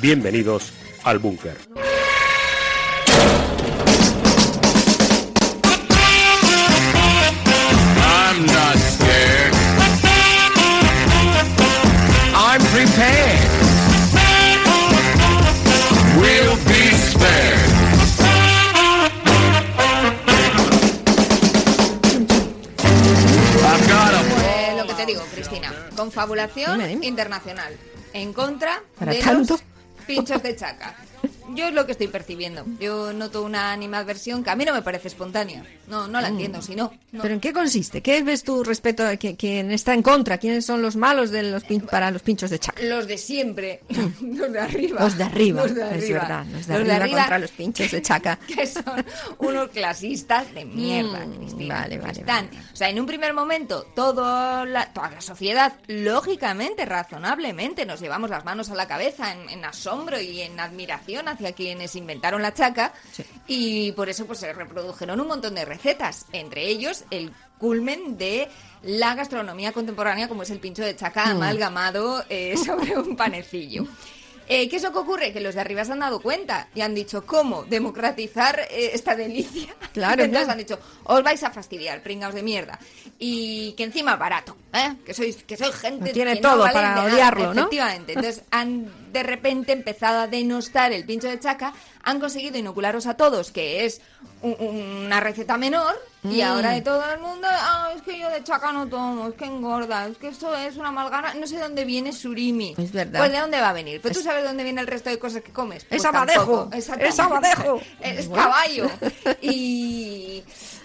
Bienvenidos al búnker. I'm not scared. I'm prepared. We'll be spared. I've got a Pues lo que te digo, Cristina, confabulación internacional en contra ¿Para de tanto? los pinchos de chaca. Yo es lo que estoy percibiendo. Yo noto una animadversión que a mí no me parece espontánea. No, no la entiendo, si no. ¿Pero en qué consiste? ¿Qué ves tú respecto a qui- quién está en contra? ¿Quiénes son los malos de los pin- para los pinchos de chaca? Los de siempre, los de arriba. Los de arriba, Los de es arriba. verdad. Los de arriba, contra los pinchos de chaca. que son unos clasistas de mierda, Mm, Cristina. vale, vale, Están- vale. O sea, en un primer momento, todo la- toda la sociedad, lógicamente, razonablemente, nos llevamos las manos a la cabeza en, en asombro y en admiración hacia quienes inventaron la chaca. Sí. Y por eso pues se reprodujeron un montón de recetas, entre ellos el culmen de la gastronomía contemporánea como es el pincho de chaca Mm. amalgamado eh, sobre un panecillo. Eh, ¿Qué es lo que ocurre? Que los de arriba se han dado cuenta y han dicho, ¿cómo democratizar eh, esta delicia? Claro, Entonces han dicho, os vais a fastidiar, pringaos de mierda. Y que encima barato, ¿eh? Que sois, que sois gente tiene que no todo vale para nada. odiarlo, ¿no? Efectivamente. Entonces han de repente empezado a denostar el pincho de chaca, han conseguido inocularos a todos que es un- una receta menor y Mm. ahora de todo el mundo, ah, es que yo de chaca no tomo, es que engorda, es que esto es una malgana, no sé de dónde viene surimi. Es verdad. Pues de dónde va a venir. Pues tú Es- sabes de dónde viene el resto de cosas que comes. Pues Es abadejo, tampoco. Exactamente. es abadejo. Es caballo. Y,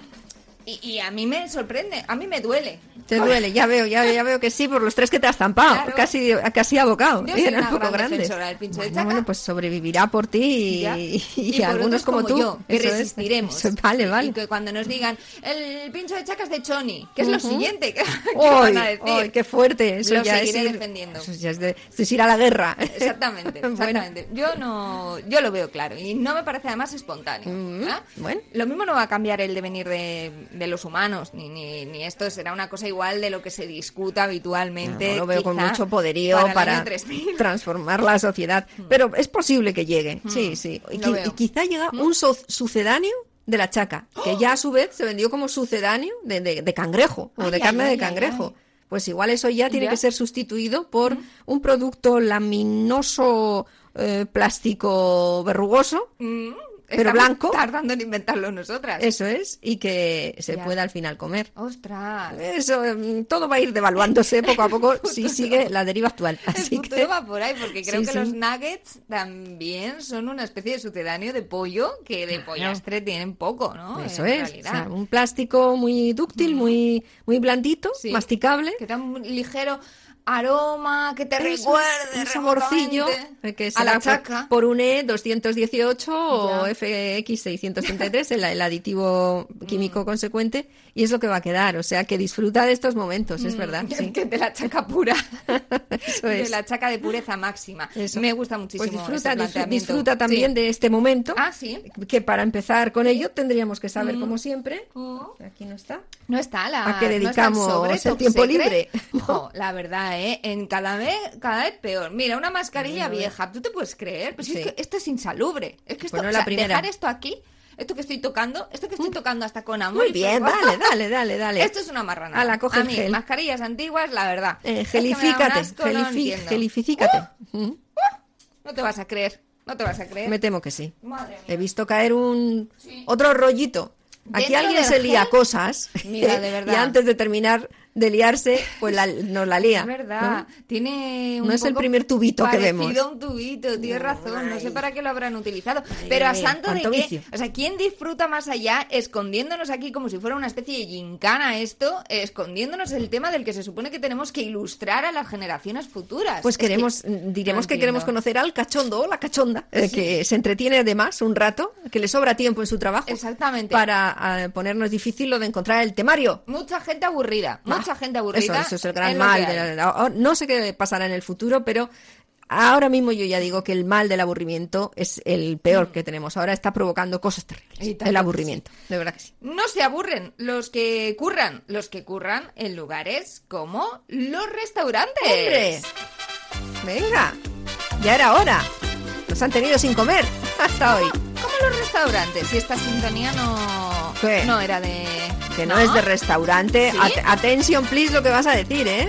y, y a mí me sorprende, a mí me duele. Te duele, ya veo, ya, ya veo que sí, por los tres que te has zampado. Claro. Casi, casi abocado. Yo soy Eran una un poco gran grandes. defensora del pincho de Bueno, bueno, pues sobrevivirá por ti y, y por algunos como, tú. yo, que Eso es. resistiremos. Eso, vale, Y vale. que cuando nos digan, el pincho de chaca es de Choni, que es lo siguiente que, que ¡Ay, van a decir. qué fuerte! Eso Lo ya seguiré es ir, defendiendo. Eso ya es, de, esto es ir a la guerra. Exactamente, Bueno. exactamente. Yo no, yo lo veo claro y no me parece además espontáneo. Mm, ¿ah? bueno. Lo mismo no va a cambiar el devenir de, de los humanos, ni, ni, ni esto será una cosa igual de lo que se discuta habitualmente. No, lo veo con mucho poderío para, para, el año 3000. transformar la sociedad. Pero es posible que llegue, sí, sí. Y, qui- quizá llega un so- sucedáneo de la chaca, que ya a su vez se vendió como sucedáneo de, de- de cangrejo o de Ay, carne ay, de cangrejo. Pues igual eso ya tiene Ya. que ser sustituido por un producto laminoso eh, plástico verrugoso, Mm, Pero estamos blanco. tardando en inventarlo nosotras. eso es, y que se Ya. pueda al final comer. Ostras. Eso, mm, todo va a ir devaluándose poco a poco si sigue la deriva actual. El Así futuro que va por ahí, porque creo Sí, que sí. los nuggets también son una especie de sucedáneo de pollo que de pollastre tienen poco, ¿no? Eso En es, o realidad. sea, un plástico muy dúctil, muy, muy blandito, Sí. masticable. Que da un ligero aroma que te Eso, recuerde un saborcillo eh, que a la chaca. por, un E 218 o Ya. FX 633, el, el aditivo químico consecuente, y es lo que va a quedar. O sea, que disfruta de estos momentos, es verdad. Sí. que de la chaca pura. Eso de la chaca de pureza máxima. Eso. Me gusta muchísimo. Pues disfruta, ese disfruta también Sí. de este momento. Ah, sí. Que para empezar con ello tendríamos que saber, como siempre, Oh. aquí no está, No está la. ¿A qué no dedicamos sobre el tiempo Secret. libre? Jo, la verdad, ¿eh? En cada vez, cada vez peor. Mira, una mascarilla vieja, ¿tú te puedes creer? Pues Sí. es que esto es insalubre. Es que esto, Pues no o la sea, primera. dejar esto aquí, esto que estoy tocando, esto que estoy tocando hasta con amor. Muy bien, dale, dale, dale, dale. Esto es una marrana. Ala, coge A mí, gel. mascarillas antiguas, la verdad. Eh, Es que gelifícate, no entiendo. gelifícate. Mm, No te vas a creer, no te vas a creer. Me temo que sí. Madre mía. He visto caer un otro rollito. Aquí alguien se lía cosas. Mira, de verdad. Y antes de terminar de liarse, pues la- nos la lía. Es verdad, tiene un No es el primer tubito que parecido vemos. a un tubito, tienes razón, no sé para qué lo habrán utilizado. Pero a santo de qué, vicio. o sea, ¿quién disfruta más allá escondiéndonos aquí como si fuera una especie de gincana esto, escondiéndonos el tema del que se supone que tenemos que ilustrar a las generaciones futuras? Pues Es que queremos, no diremos que queremos conocer al cachondo o la cachonda, eh, que se entretiene además un rato, que le sobra tiempo en su trabajo. Exactamente. Para eh, ponernos difícil lo de encontrar el temario. Mucha gente aburrida, mucha Ah, gente aburrida. Eso, eso es el gran mal. de la- no sé qué pasará en el futuro, pero ahora mismo yo ya digo que el mal del aburrimiento es el peor que tenemos. Ahora está provocando cosas terribles. El aburrimiento, de verdad que sí. No se aburren los que curran, los que curran en lugares como los restaurantes. ¡Hombre! Venga, ya era hora. Nos han tenido sin comer hasta hoy. Como los restaurantes, si esta sintonía no, ¿Qué? no era de... Que no, es de restaurante. ¿Sí? At- attention, please, lo que vas a decir, ¿eh?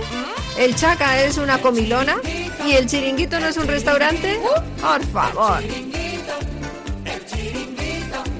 El chaca es una comilona y el chiringuito no es un restaurante. Por favor.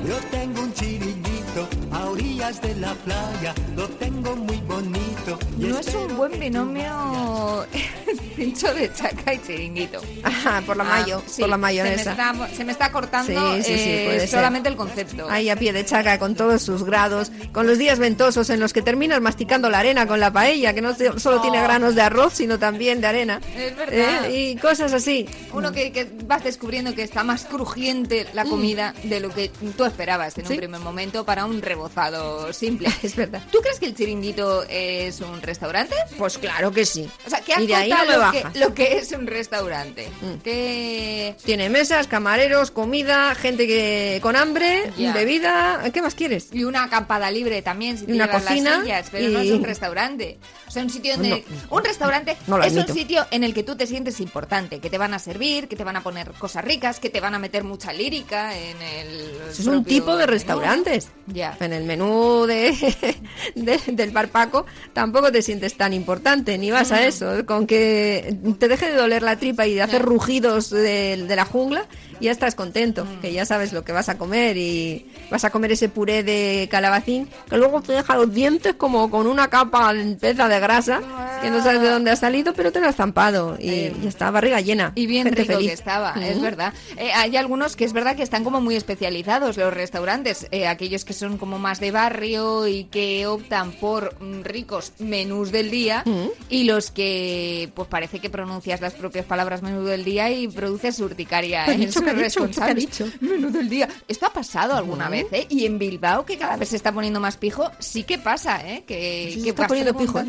Yo tengo un chiringuito a orillas de la playa, lo tengo muy bonito. No es un buen binomio pincho de chaca y chiringuito. Ajá, por la mayo, Ah, sí, por la Se mayonesa. me está, se me está cortando Sí, sí, eh, solamente el concepto. Ahí a pie de chaca con todos sus grados, con los días ventosos en los que terminas masticando la arena con la paella, que no solo tiene Oh. granos de arroz, sino también de arena. Es verdad. ¿Eh? Y cosas así. Uno que, que vas descubriendo que está más crujiente la comida de lo que tú esperabas en Mm. Un primer momento para un rebozado simple. Es verdad. ¿Tú crees que el chiringuito es un restaurante? Pues claro que sí. O sea, ¿qué y de ahí no acota me lo, que, lo que es un restaurante? Mm. ¿Qué...? Tiene mesas, camareros, comida, gente que con hambre, bebida. ¿Qué más quieres? Y una acampada libre también, si te Y una cocina las sillas, pero y- no es un restaurante. O sea, un sitio donde... No, un restaurante no es un sitio en el que tú te sientes importante, que te van a servir, que te van a poner cosas ricas, que te van a meter mucha lírica en el Eso es un tipo de menú. restaurantes. Ya. En el menú de, de- del bar Paco tampoco te sientes tan importante, ni vas a eso. Con que te deje de doler la tripa y de hacer rugidos de, de la jungla, ya estás contento, Mm. que ya sabes lo que vas a comer y vas a comer ese puré de calabacín que luego te deja los dientes como con una capa espesa de grasa que no sabes de dónde ha salido, pero te lo has zampado y, Eh, y está barriga llena. Y bien rico feliz. que estaba, es verdad. Eh, hay algunos que es verdad que están como muy especializados, los restaurantes, eh, aquellos que son como más de barrio y que optan por mm, ricos menús del día y los que pues parece que pronuncias las propias palabras menú del día y produces urticaria ¿Qué ha en sus responsables. ¿Qué ha dicho? Menú del día. Esto ha pasado alguna vez, ¿eh? Y en Bilbao, que cada vez se está poniendo más pijo, sí que pasa, ¿eh? Que, que está poniendo pijo.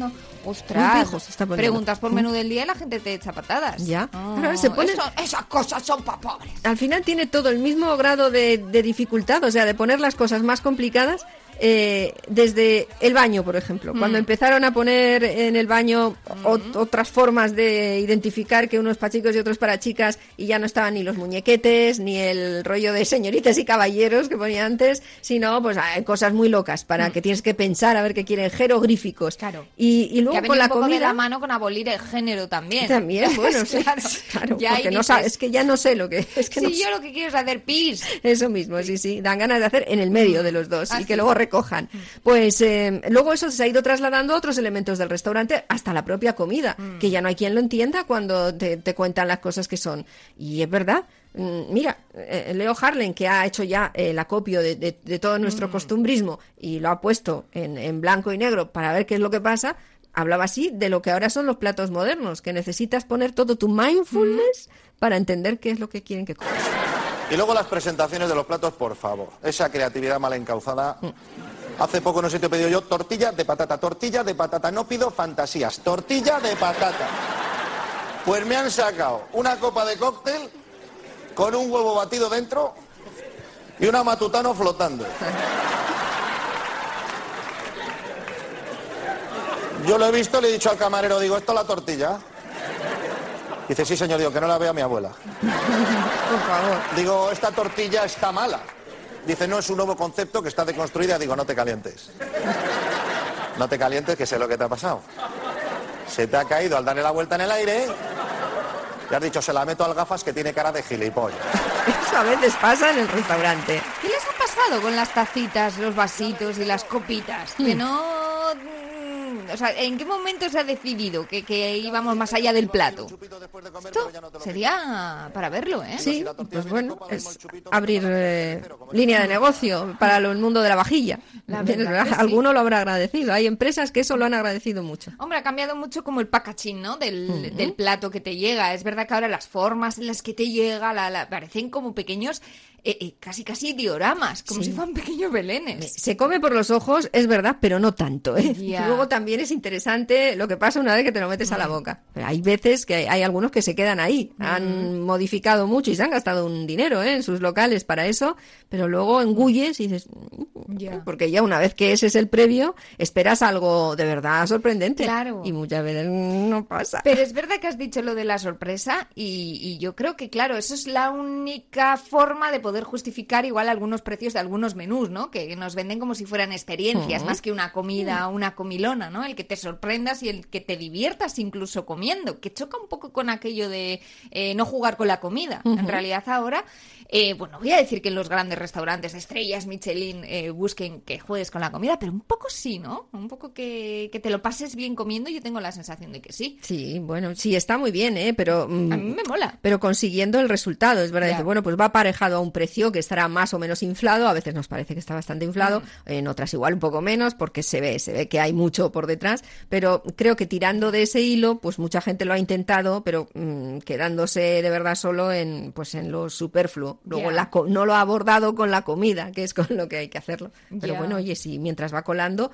Ostras, Muy está poniendo. preguntas por menú del día y la gente te echa patadas. Ya. Oh, Ahora se pone- eso- esas cosas son para pobres. al final tiene todo el mismo grado de, de dificultad, o sea, de poner las cosas más complicadas. Eh, desde el baño, por ejemplo, Mm. cuando empezaron a poner en el baño ot- otras formas de identificar que uno es para chicos y otro es para chicas y ya no estaban ni los muñequetes ni el rollo de señoritas y caballeros que ponía antes, sino pues ah, cosas muy locas para que tienes que pensar a ver qué quieren jeroglíficos. Mm. Claro. Y, y luego que ha con la un poco de comida la mano con abolir el género también. también, bueno, sí, claro, claro, Ya porque no dices, sabes, es que ya no sé lo que es que no sé. yo lo que quiero es hacer pis. Eso mismo, sí, sí. Dan ganas de hacer en el medio de los dos y sí. que luego recojan. Pues eh, luego eso se ha ido trasladando a otros elementos del restaurante, hasta la propia comida, Mm. que ya no hay quien lo entienda cuando te, te cuentan las cosas que son. Y es verdad. Mm, Mira, eh, Leo Harlen, que ha hecho ya el acopio de, de- de todo Mm. nuestro costumbrismo y lo ha puesto en, en blanco y negro para ver qué es lo que pasa, hablaba así de lo que ahora son los platos modernos, que necesitas poner todo tu mindfulness Mm. para entender qué es lo que quieren que comas. Y luego las presentaciones de los platos, por favor. Esa creatividad mal encauzada. Hace poco no sé te he pedido yo tortilla de patata, tortilla de patata. No pido fantasías, tortilla de patata. Pues me han sacado una copa de cóctel con un huevo batido dentro y una matutano flotando. Yo lo he visto, le he dicho al camarero, digo, ¿esto es la tortilla? Dice, sí, señor, digo, que no la vea mi abuela. Por favor. Digo, esta tortilla está mala. Dice, no, es un nuevo concepto que está deconstruida. Digo, no te calientes. No te calientes, que sé lo que te ha pasado. Se te ha caído al darle la vuelta en el aire y has dicho, se la meto al gafas que tiene cara de gilipollas. Eso a veces pasa en el restaurante. ¿Qué les ha pasado con las tacitas, los vasitos y las copitas? Que no mm, mm, o sea, ¿en qué momento se ha decidido que, que íbamos más allá del plato? Esto sería para verlo, ¿eh? Sí, pues bueno, es abrir eh, línea de negocio para lo- el mundo de la vajilla. Alguno lo habrá agradecido. Hay empresas que eso lo han agradecido mucho. Hombre, ha cambiado mucho como el packaging, ¿no? Del, del plato que te llega. Es verdad que ahora las formas en las que te llega la, la- parecen como pequeños, eh, eh, casi casi dioramas, como Sí. si fueran pequeños belenes. Se come por los ojos, es verdad, pero no tanto. ¿eh? Ya. Luego también es interesante lo que pasa una vez que te lo metes a la boca. Pero hay veces que hay, hay algunos que se quedan ahí. Han modificado mucho y se han gastado un dinero ¿eh? en sus locales para eso, pero luego engulles y dices, "Mm", porque ya una vez que ese es el previo, esperas algo de verdad sorprendente. Claro. Y muchas veces no pasa. Pero es verdad que has dicho lo de la sorpresa y, y yo creo que, claro, eso es la única forma de poder justificar igual algunos precios de algunos menús, ¿no? Que nos venden como si fueran experiencias, más que una comida, una comilona, ¿no? El que te sorprendas y el que te diviertas incluso comiendo, que choca un poco con aquello de eh, no jugar con la comida. En realidad ahora, eh, bueno, voy a decir que en los grandes restaurantes, estrellas Michelin, eh, busquen que juegues con la comida, pero un poco sí, ¿no? Un poco que, que te lo pases bien comiendo, yo tengo la sensación de que sí. Sí, bueno, sí, está muy bien, ¿eh? Pero, mm, A mí me mola. pero consiguiendo el resultado. Es verdad, dice, bueno, pues va aparejado a un precio que estará más o menos inflado. A veces nos parece que está bastante inflado, Mm. en otras igual un poco menos, porque se ve, se ve que hay mucho por detrás. Pero creo que tirando de ese hilo, pues mucha gente lo ha intentado, pero mm, quedándose de verdad solo en, pues en lo superfluo. Luego la no lo ha abordado con la comida, que es con lo que hay que hacerlo. Pero bueno, oye, si mientras va colando.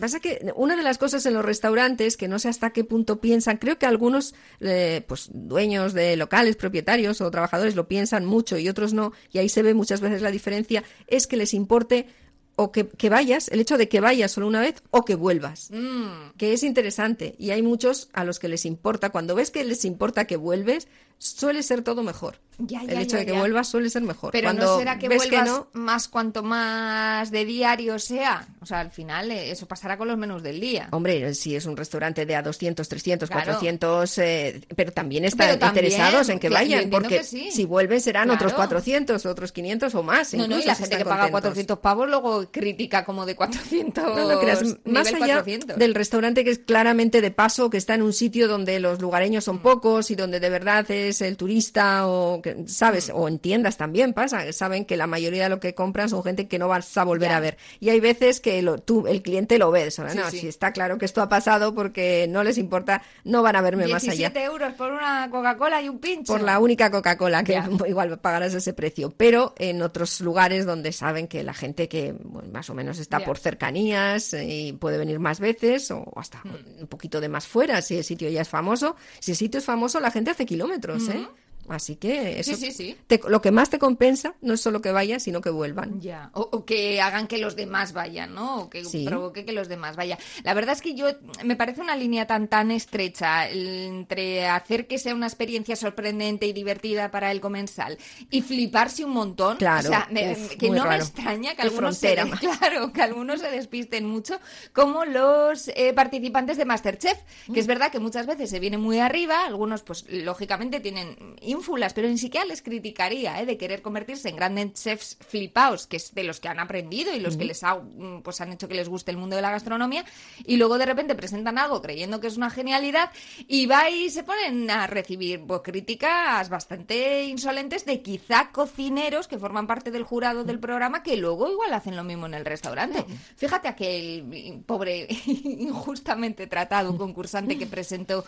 Pasa que una de las cosas en los restaurantes, que no sé hasta qué punto piensan, creo que algunos eh, pues dueños de locales, propietarios o trabajadores lo piensan mucho y otros no, y ahí se ve muchas veces la diferencia, es que les importe o que, que vayas, el hecho de que vayas solo una vez o que vuelvas, Mm, que es interesante. Y hay muchos a los que les importa, cuando ves que les importa que vuelves, suele ser todo mejor. Ya, el hecho ya, de que vuelvas suele ser mejor. Pero cuando no será que vuelvas no, más cuanto más de diario sea. O sea, al final eh, eso pasará con los menús del día. Hombre, si es un restaurante de a 200, 300, Claro. 400, eh, pero también están Pero también, interesados en que vayan, porque que sí. si vuelven serán Claro. otros 400, otros 500 o más. No, no, y la gente que paga contentos. 400 pavos luego critica como de 400. No, no creas, más allá 400. del restaurante que es claramente de paso, que está en un sitio donde los lugareños Mm. son pocos y donde de verdad es el turista o, ¿sabes? Mm. O en tiendas también pasa, que saben que la mayoría de lo que compran son gente que no vas a volver Ya. a ver. Y hay veces que lo- tú, el cliente lo ves, ¿no? Sí, no, sí. si está claro que esto ha pasado porque no les importa, no van a verme más allá. 17 euros por una Coca-Cola y un pincho. por la única Coca-Cola que Ya. igual pagarás ese precio, pero en otros lugares donde saben que la gente que bueno, más o menos está Ya. por cercanías eh, y puede venir más veces o hasta un poquito de más fuera si el sitio ya es famoso, si el sitio es famoso la gente hace kilómetros, ¿eh? Así que eso Sí, sí, sí. te- lo que más te compensa no es solo que vayan, sino que vuelvan. Ya. O, o que hagan que los demás vayan, ¿no? O que provoque que los demás vayan. La verdad es que yo me parece una línea tan tan estrecha entre hacer que sea una experiencia sorprendente y divertida para el comensal y fliparse un montón. Claro. O sea, me- que no me extraña que algunos se, claro, que algunos se despisten mucho, como los eh, participantes de Masterchef, que es verdad que muchas veces se viene muy arriba, algunos pues lógicamente tienen ínfulas, pero ni siquiera les criticaría ¿eh? de querer convertirse en grandes chefs flipaos, que es de los que han aprendido y los que les ha, mm, pues han hecho que les guste el mundo de la gastronomía, y luego de repente presentan algo creyendo que es una genialidad y va y se ponen a recibir pues, críticas bastante insolentes de quizá cocineros que forman parte del jurado del programa que luego igual hacen lo mismo en el restaurante. Fíjate aquel pobre injustamente tratado concursante que presentó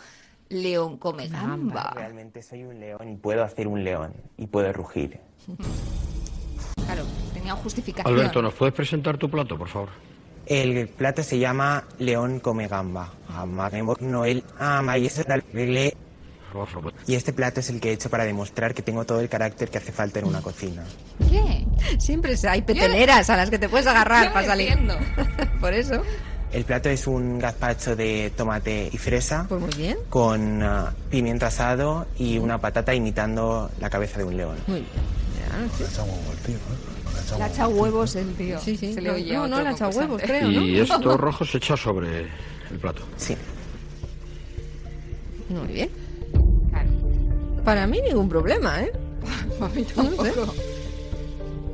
León come gamba. Realmente soy un león y puedo hacer un león y puedo rugir. Claro, tenía justificación. Alberto, ¿nos puedes presentar tu plato, por favor? El plato se llama león come gamba. Noel, ama, y, este plato es el que he hecho para demostrar que tengo todo el carácter que hace falta en una cocina. ¿Qué? Siempre hay peteneras a las que te puedes agarrar para salir. Por eso, El plato es un gazpacho de tomate y fresa pues muy bien. con ah, pimiento asado y una patata imitando la cabeza de un león. Muy bien. Ya, sí. Le ha echado huevos el tío. Sí, sí. Se le No, oye a no, no, le ha echado huevos, creo, ¿no? Y esto rojo se echa sobre el plato. Sí. Muy bien. Claro. Para mí ningún problema, ¿eh? A mí No sé. tampoco.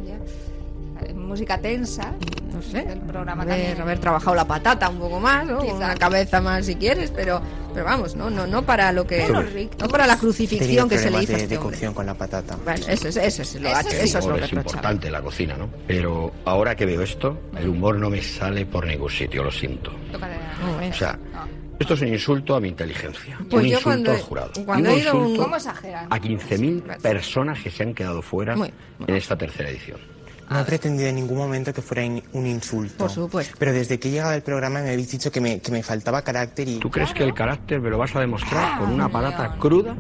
Ya. Eh, Música tensa. No sé, del programa haber, también. haber trabajado la patata un poco más, ¿no? Quizá. una cabeza más si quieres, pero, pero vamos, no, no, no para lo que, no para la crucifixión que se le hizo a de, este de cocción con la patata. Bueno, eso es, eso es lo, Eso sí. eso es lo Humor es importante la cocina, ¿no? Pero ahora que veo esto, el humor no me sale por ningún sitio, lo siento. O sea, esto es un insulto a mi inteligencia. Pues un yo insulto cuando- al jurado. cuando un he ido a un- insulto ¿Cómo exageran? a 15.000 personas que se han quedado fuera Muy, muy. en esta tercera edición. No he pretendido en ningún momento que fuera in- un insulto. Por supuesto. Pero desde que he llegado al programa me habéis dicho que me, que me faltaba carácter y... ¿Tú crees que el carácter me lo vas a demostrar con una patata cruda?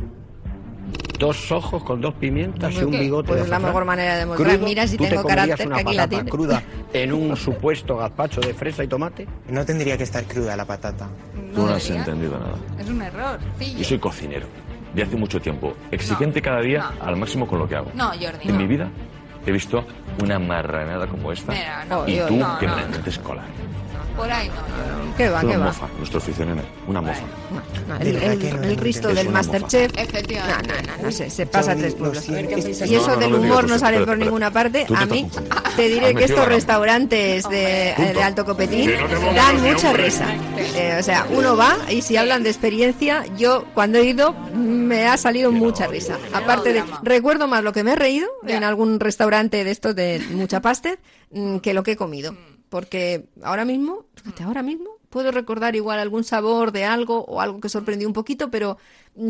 Dos ojos con dos pimientas y un bigote Pues de es la mejor manera de demostrar. ¿Crudo? Mira si ¿Tú te tengo comerías carácter, una que aquí la cruda en un supuesto gazpacho de fresa y tomate? No tendría que estar cruda la patata. Tú no has debería. entendido nada. Es un error. Fillo. Yo soy cocinero. De hace mucho tiempo. Exigente cada día no. al máximo con lo que hago. No, Jordi, En no. mi vida he visto una marranada como esta. Mira, no, y tú no, que no. me la colar. Por ahí no. ¿Qué va, qué va? mofa, nuestro oficio, nene. Una mofa. No, el, el- que no el Risto del Masterchef. No, Efectivamente. no, no, no sé, se pasa Jordi, tres lo pueblos. Y eso No, no, del no, no humor no sale por ninguna parte. A mí te diré que metido estos restaurantes de, de alto copetín dan mucha risa. Eh, o sea, uno va y si hablan de experiencia, yo cuando he ido me ha salido mucha risa. Aparte de, recuerdo más lo que me he reído en algún restaurante de estos de mucha pasta mm, que lo que he comido. Porque ahora mismo, fíjate, ahora mismo puedo recordar igual algún sabor de algo o algo que sorprendió un poquito, pero,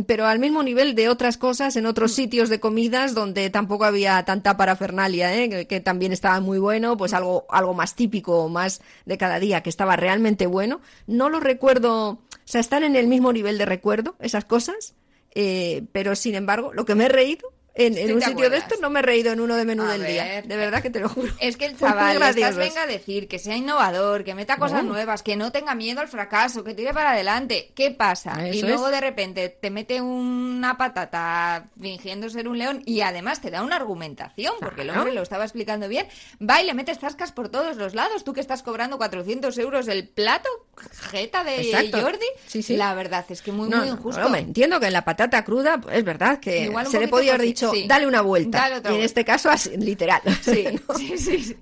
pero al mismo nivel de otras cosas en otros sitios de comidas donde tampoco había tanta parafernalia, ¿eh? que, que también estaba muy bueno, pues algo, algo más típico, más de cada día, que estaba realmente bueno. No lo recuerdo, o sea, están en el mismo nivel de recuerdo esas cosas, eh, pero sin embargo, lo que me he reído en, un sitio de estos no me he reído en uno de menú A del día. De verdad que te lo juro. Es que el chaval estás venga a decir que sea innovador, que meta cosas No. nuevas, que no tenga miedo al fracaso, que tire para adelante. ¿Qué pasa? y Eso luego es. de repente te mete una patata fingiendo ser un león y además te da una argumentación, porque el hombre lo estaba explicando bien. Va y le metes zascas por todos los lados. Tú que estás cobrando 400 euros el plato, jeta de Exacto. Jordi. Sí, sí. La verdad es que muy, No, muy no, injusto. hombre, entiendo que en la patata cruda pues, es verdad que se le podía haber dicho sí. dale una vuelta Dale y en este caso así, literal ¿no?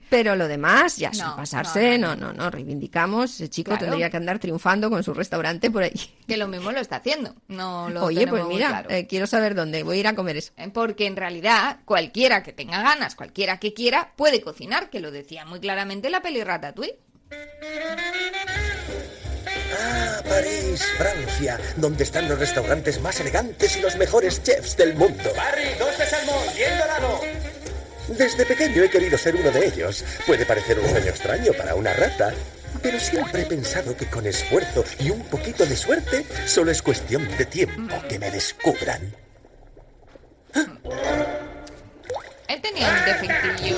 pero lo demás ya sin No, pasarse no, no no, no no, reivindicamos ese chico Claro. tendría que andar triunfando con su restaurante por ahí Que lo mismo lo está haciendo. No lo oye pues mira claro. eh, quiero saber dónde voy a ir a comer eso Eh, Porque en realidad cualquiera que tenga ganas, cualquiera que quiera, puede cocinar, que lo decía muy claramente la peli Ratatouille. Ah, París, Francia, donde están los restaurantes más elegantes y los mejores chefs del mundo. Barry, dos de salmón, bien dorado. Desde pequeño he querido ser uno de ellos. Puede parecer un sueño extraño para una rata, pero siempre he pensado que con esfuerzo y un poquito de suerte, solo es cuestión de tiempo que me descubran. Él tenía un defectillo,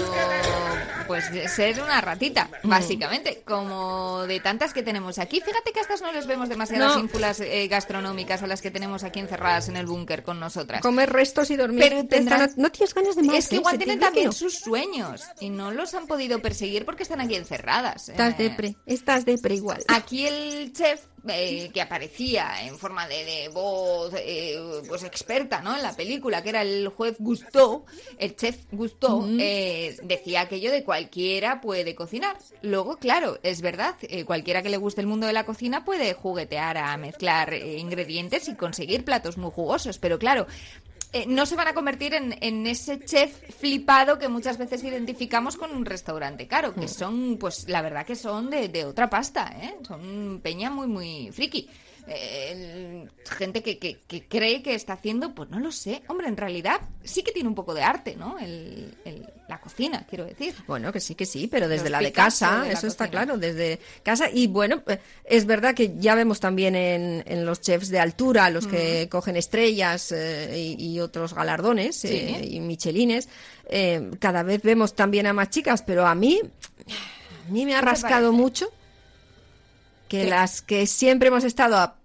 pues de ser una ratita, básicamente, como de tantas que tenemos aquí. Fíjate que a estas no les vemos demasiadas No. ínfulas eh, gastronómicas a las que tenemos aquí encerradas en el búnker con nosotras. comer restos y dormir Pero Esta tendrás- no, tienes ganas de más Es que ¿eh? igual tienen también no. sus sueños y no los han podido perseguir porque están aquí encerradas. estás Eh, depre estás depre igual Aquí el chef eh, que aparecía en forma de, de voz eh, pues experta ¿no? en la película, que era el juez Gusteau, el chef Gusteau, eh, decía aquello de cualquiera puede cocinar. Luego, claro, es verdad, eh, cualquiera que le guste el mundo de la cocina puede juguetear a mezclar eh, ingredientes y conseguir platos muy jugosos, pero claro, eh, no se van a convertir en, en ese chef flipado que muchas veces identificamos con un restaurante caro, que son, pues la verdad que son de, de otra pasta, ¿eh? Son peña muy, muy friki. Eh, gente que, que- que cree que está haciendo, pues no lo sé. Hombre, en realidad sí que tiene un poco de arte, ¿no? El, el- la cocina, quiero decir. Bueno, que sí, que sí, pero desde Los la de casa, de la eso está claro, desde casa. Y bueno, eh, es verdad que ya vemos también en, en los chefs de altura, los que cogen estrellas eh, y, y otros galardones Sí. eh, y michelines, eh, cada vez vemos también a más chicas, pero a mí, a mí me ha ¿Qué te rascado mucho que ¿Qué? las que siempre hemos estado a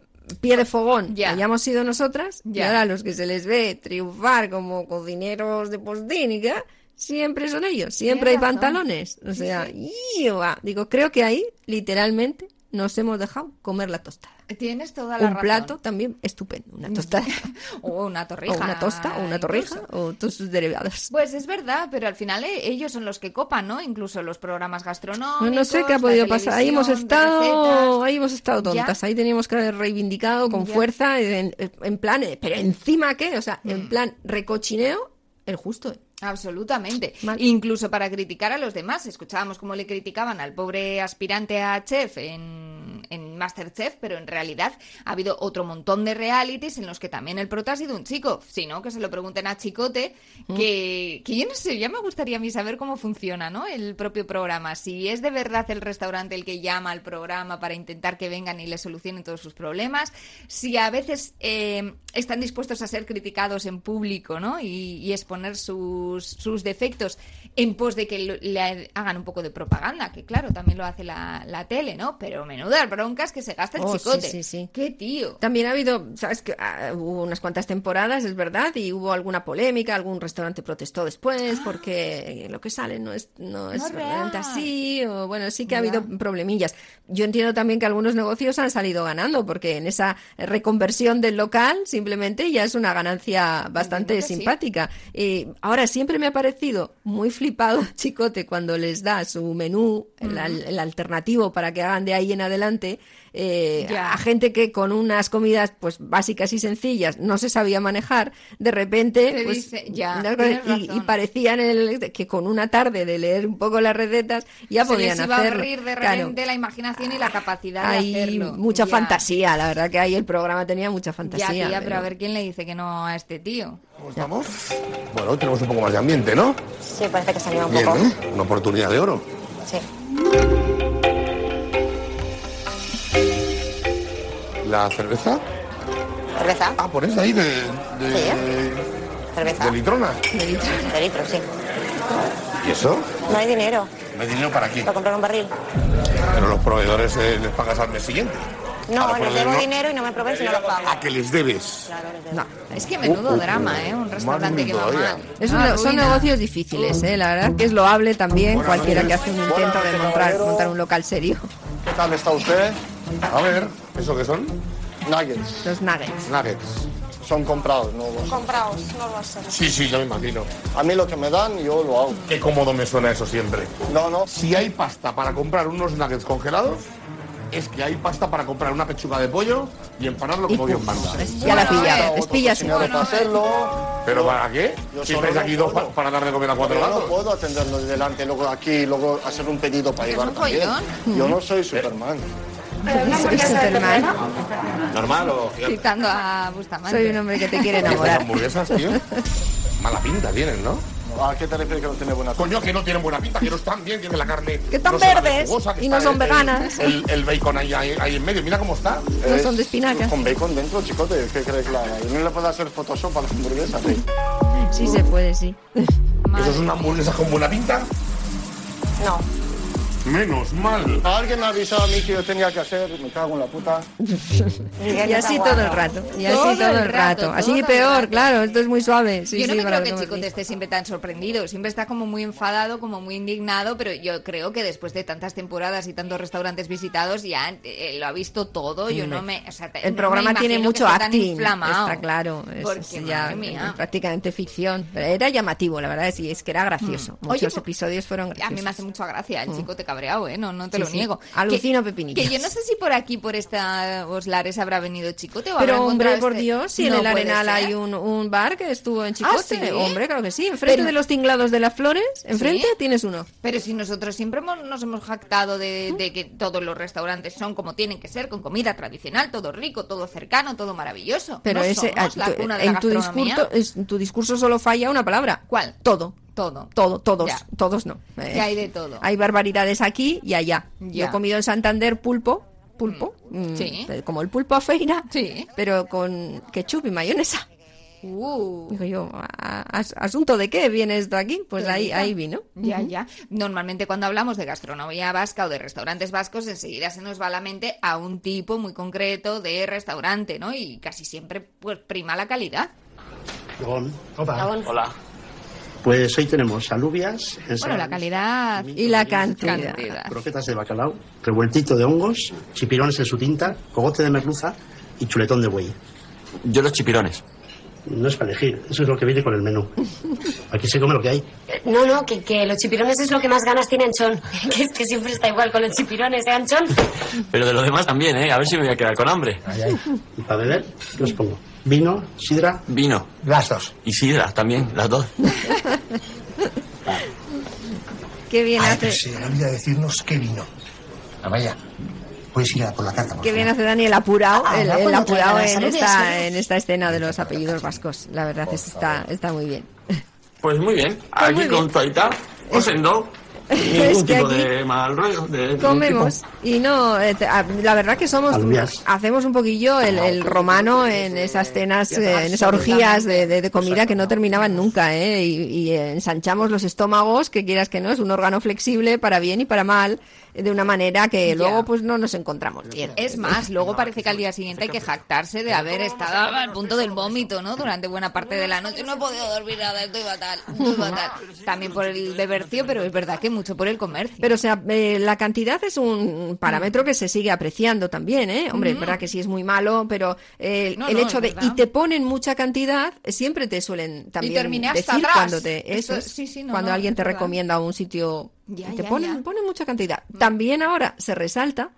pie de fogón Ya. hayamos sido nosotras y Ya. ahora los que se les ve triunfar como cocineros de postín y que siempre son ellos, siempre hay pantalones. O sea, digo, creo que ahí literalmente nos hemos dejado comer la tostada. Tienes toda la Un razón. plato también estupendo, una tostada. o una torrija. o una tosta, o una torrija, incluso. o todos sus derivados. Pues es verdad, pero al final eh, ellos son los que copan, ¿no? Incluso los programas gastronómicos. No, no sé qué ha podido pasar. Ahí hemos estado, ahí hemos estado Ya. tontas. Ahí teníamos que haber reivindicado con Ya. fuerza, en, en plan, eh, pero encima qué, o sea, Mm. en plan recochineo, el justo. Absolutamente. Incluso para criticar a los demás. Escuchábamos cómo le criticaban al pobre aspirante a chef en, en Masterchef, pero en realidad ha habido otro montón de realities en los que también el prota ha sido un chico. Si no, que se lo pregunten a Chicote, que, que yo no sé, ya me gustaría a mí saber cómo funciona ¿no? el propio programa. Si es de verdad el restaurante el que llama al programa para intentar que vengan y le solucionen todos sus problemas. Si a veces eh, están dispuestos a ser criticados en público ¿no? y, y exponer sus, sus defectos en pos de que le hagan un poco de propaganda, que claro, también lo hace la, la tele, ¿no? Pero menudas broncas que se gasta el Oh, sí, chicote. sí, sí. ¡Qué tío! También ha habido, sabes que ah, hubo unas cuantas temporadas, es verdad, y hubo alguna polémica, algún restaurante protestó después porque lo que sale no es no es Ah. es realmente real. así, o bueno, sí que ha habido problemillas. Yo entiendo también que algunos negocios han salido ganando porque en esa reconversión del local simplemente ya es una ganancia bastante sí. simpática. Y ahora siempre me ha parecido muy flipado Chicote cuando les da su menú, el alternativo para que hagan de ahí en adelante. Eh, Ya. a gente que con unas comidas pues básicas y sencillas no se sabía manejar, de repente Te pues, dice, ya, y, y parecían el- que con una tarde de leer un poco las recetas ya Se podían les iba a abrir de Claro, repente la imaginación y la capacidad de hay hacerlo. mucha Ya. fantasía, la verdad que ahí el programa tenía mucha Ya, fantasía. tía, pero a ver quién le dice que no a este tío. ¿Cómo estamos? Bueno, tenemos un poco más de ambiente, ¿no? Sí, parece que se anima un Bien, poco. ¿eh? Una oportunidad de oro. Sí. ¿La cerveza? ¿Cerveza? Ah, pones ahí de... de Sí, ¿Cerveza? ¿De litrona? De litro. De litro, sí. ¿Y eso? No hay dinero. ¿No hay dinero para aquí? Para comprar un barril. Pero los proveedores eh, les pagas al mes siguiente. No, les debo dinero y no me proveen si no los pago. ¿A que les debes? No. Es que menudo Uh, uh, drama, uh. ¿eh? Un restaurante que va mal. Es un- son negocios difíciles, ¿eh? la verdad que es loable también Buenas cualquiera que hace un Buenas intento de montar, montar un local serio. ¿Qué tal está usted? A ver, ¿eso qué son? Nuggets. Los nuggets. Nuggets. Son comprados, no los... Compraos, no lo sé. Sí, sí, ya me imagino. A mí lo que me dan, yo lo hago. Qué cómodo me suena eso siempre. No, no. Si hay pasta para comprar unos nuggets congelados, es que hay pasta para comprar una pechuga de pollo y empanarlo como Dios manda. Ya la pilla, eh, les pilla para hacerlo. ¿Pero Yo- para qué? yo Si estáis no aquí dos para dar de comer a cuatro Yo no gatos. puedo atenderlo de delante, luego aquí, luego hacer un pedido para Es llevar. Yo no soy Superman. Superman. ¿Normal o...? Gritando a Bustamante. Soy un hombre que te quiere enamorar. hamburguesas, tío. Mala pinta tienen, ¿no? ¿A qué te refieres que no tiene buena Coño, que no tienen buena pinta, que no están bien, que la carne... Que están no verdes jugosa, que y no son el- veganas. El, el bacon ahí, ahí, ahí en medio, mira cómo está. No Es son de espinacas. Con bacon dentro, chicote. ¿Qué crees que la no le puedo hacer Photoshop a las hamburguesas. ¿eh? Sí se puede, sí. ¿Eso es una hamburguesa con buena pinta? No. Menos mal. Alguien me ha avisado a mí que yo tenía que hacer, me cago en la puta. Y así todo el rato. Y así Todo todo, el el rato. rato, Así todo que el peor, rato. claro. Esto es muy suave. Sí, yo no sí, me creo que hemos Chico te esté siempre tan sorprendido. Siempre está como muy enfadado, como muy indignado, pero yo creo que después de tantas temporadas y tantos restaurantes visitados ya eh, lo ha visto todo. Yo no me... o sea, te- El programa me tiene mucho acting, inflamado. está claro. Es, Porque, es ya madre mía. prácticamente ficción. Pero era llamativo, la verdad, sí, es que era gracioso. Mm. Muchos Oye, pues, episodios fueron A graciosos. mí me hace mucha gracia el chico te cabreado, ¿eh? No, no te Sí, lo sí. niego. Alucino que, pepinillos. que yo no sé si por aquí, por estos lares, habrá venido Chicote o Pero hombre, por este- Dios, si No en el Arenal ser. hay un, un bar que estuvo en Chicote, ¿Ah, sí? hombre, claro que sí. Enfrente Pero- de los tinglados de las flores, enfrente tienes uno. Pero si nosotros siempre hemos- nos hemos jactado de, de que todos los restaurantes son como tienen que ser, con comida tradicional, todo rico, todo cercano, todo maravilloso. Pero No ese, somos ah, la cuna de la tu discurso, en tu discurso solo falla una palabra. ¿Cuál? Todo. Todo. Todo, todos, Ya. todos no. Eh, Que hay de todo. Hay barbaridades aquí y allá. Yo he comido en Santander pulpo, pulpo, mm, Sí. eh, como el pulpo a feira, Sí. pero con ketchup y mayonesa. Uh. Digo yo, ¿a- as- ¿asunto de qué viene esto aquí? Pues ahí, rica. ahí vino. Ya, ya. Normalmente cuando hablamos de gastronomía vasca o de restaurantes vascos, enseguida se nos va a la mente a un tipo muy concreto de restaurante, ¿no? Y casi siempre pues prima la calidad. Gabón. Hola. Pues hoy tenemos alubias, Bueno, la calidad Y la cantidad. croquetas de bacalao, revueltito de hongos, chipirones en su tinta, cogote de merluza y chuletón de buey. Yo los chipirones. No es para elegir, eso es lo que viene con el menú. Aquí se come lo que hay. No, no, que, que los chipirones es lo que más ganas tiene Anchón. Que es que siempre está igual con los chipirones, ¿eh, Anchón? Pero de lo demás también, ¿eh? A ver si me voy a quedar con hambre. ¿Y para beber? ¿Qué os pongo? ¿Vino? ¿Sidra? Vino. Las dos. Y sidra también, las dos. Qué bien Ay, hace. se le olvida decirnos qué vino. Ah, vaya. Puedes ir a por la carta, por Qué bien hace Dani el apurado, Ah, el, apurado en esta, ¿verdad? en esta escena de los apellidos vascos. La verdad es que está, está muy bien. Pues muy bien. Aquí muy con Taita, Osendo. Es Ningún que tipo aquí de mal rollo. De Comemos y no, eh, ah, la verdad que somos, Alubias. hacemos un poquillo el, el romano en esas cenas, eh, en esas orgías de, de- de comida que no terminaban nunca, ¿eh? Y, y, ensanchamos los estómagos, que quieras que no, es un órgano flexible para bien y para mal, de una manera que luego pues no nos encontramos bien. Es más, luego parece que al día siguiente hay que jactarse de haber estado al punto del vómito, ¿no? Durante buena parte de la noche. No he podido dormir nada, estoy fatal, estoy fatal. También por el bebercio, pero es verdad que mucho por el comercio. Pero, o sea, eh, la cantidad es un parámetro que se sigue apreciando también, ¿eh? Hombre, es verdad que sí es muy malo, pero eh, No, el no, hecho de... Y te ponen mucha cantidad, eh, siempre te suelen también hasta decir atrás. cuando te... Eso- Eso es, sí, sí, no, cuando alguien te verdad. recomienda un sitio... Ya, y te ya, ponen, ya. ponen mucha cantidad. También ahora se resalta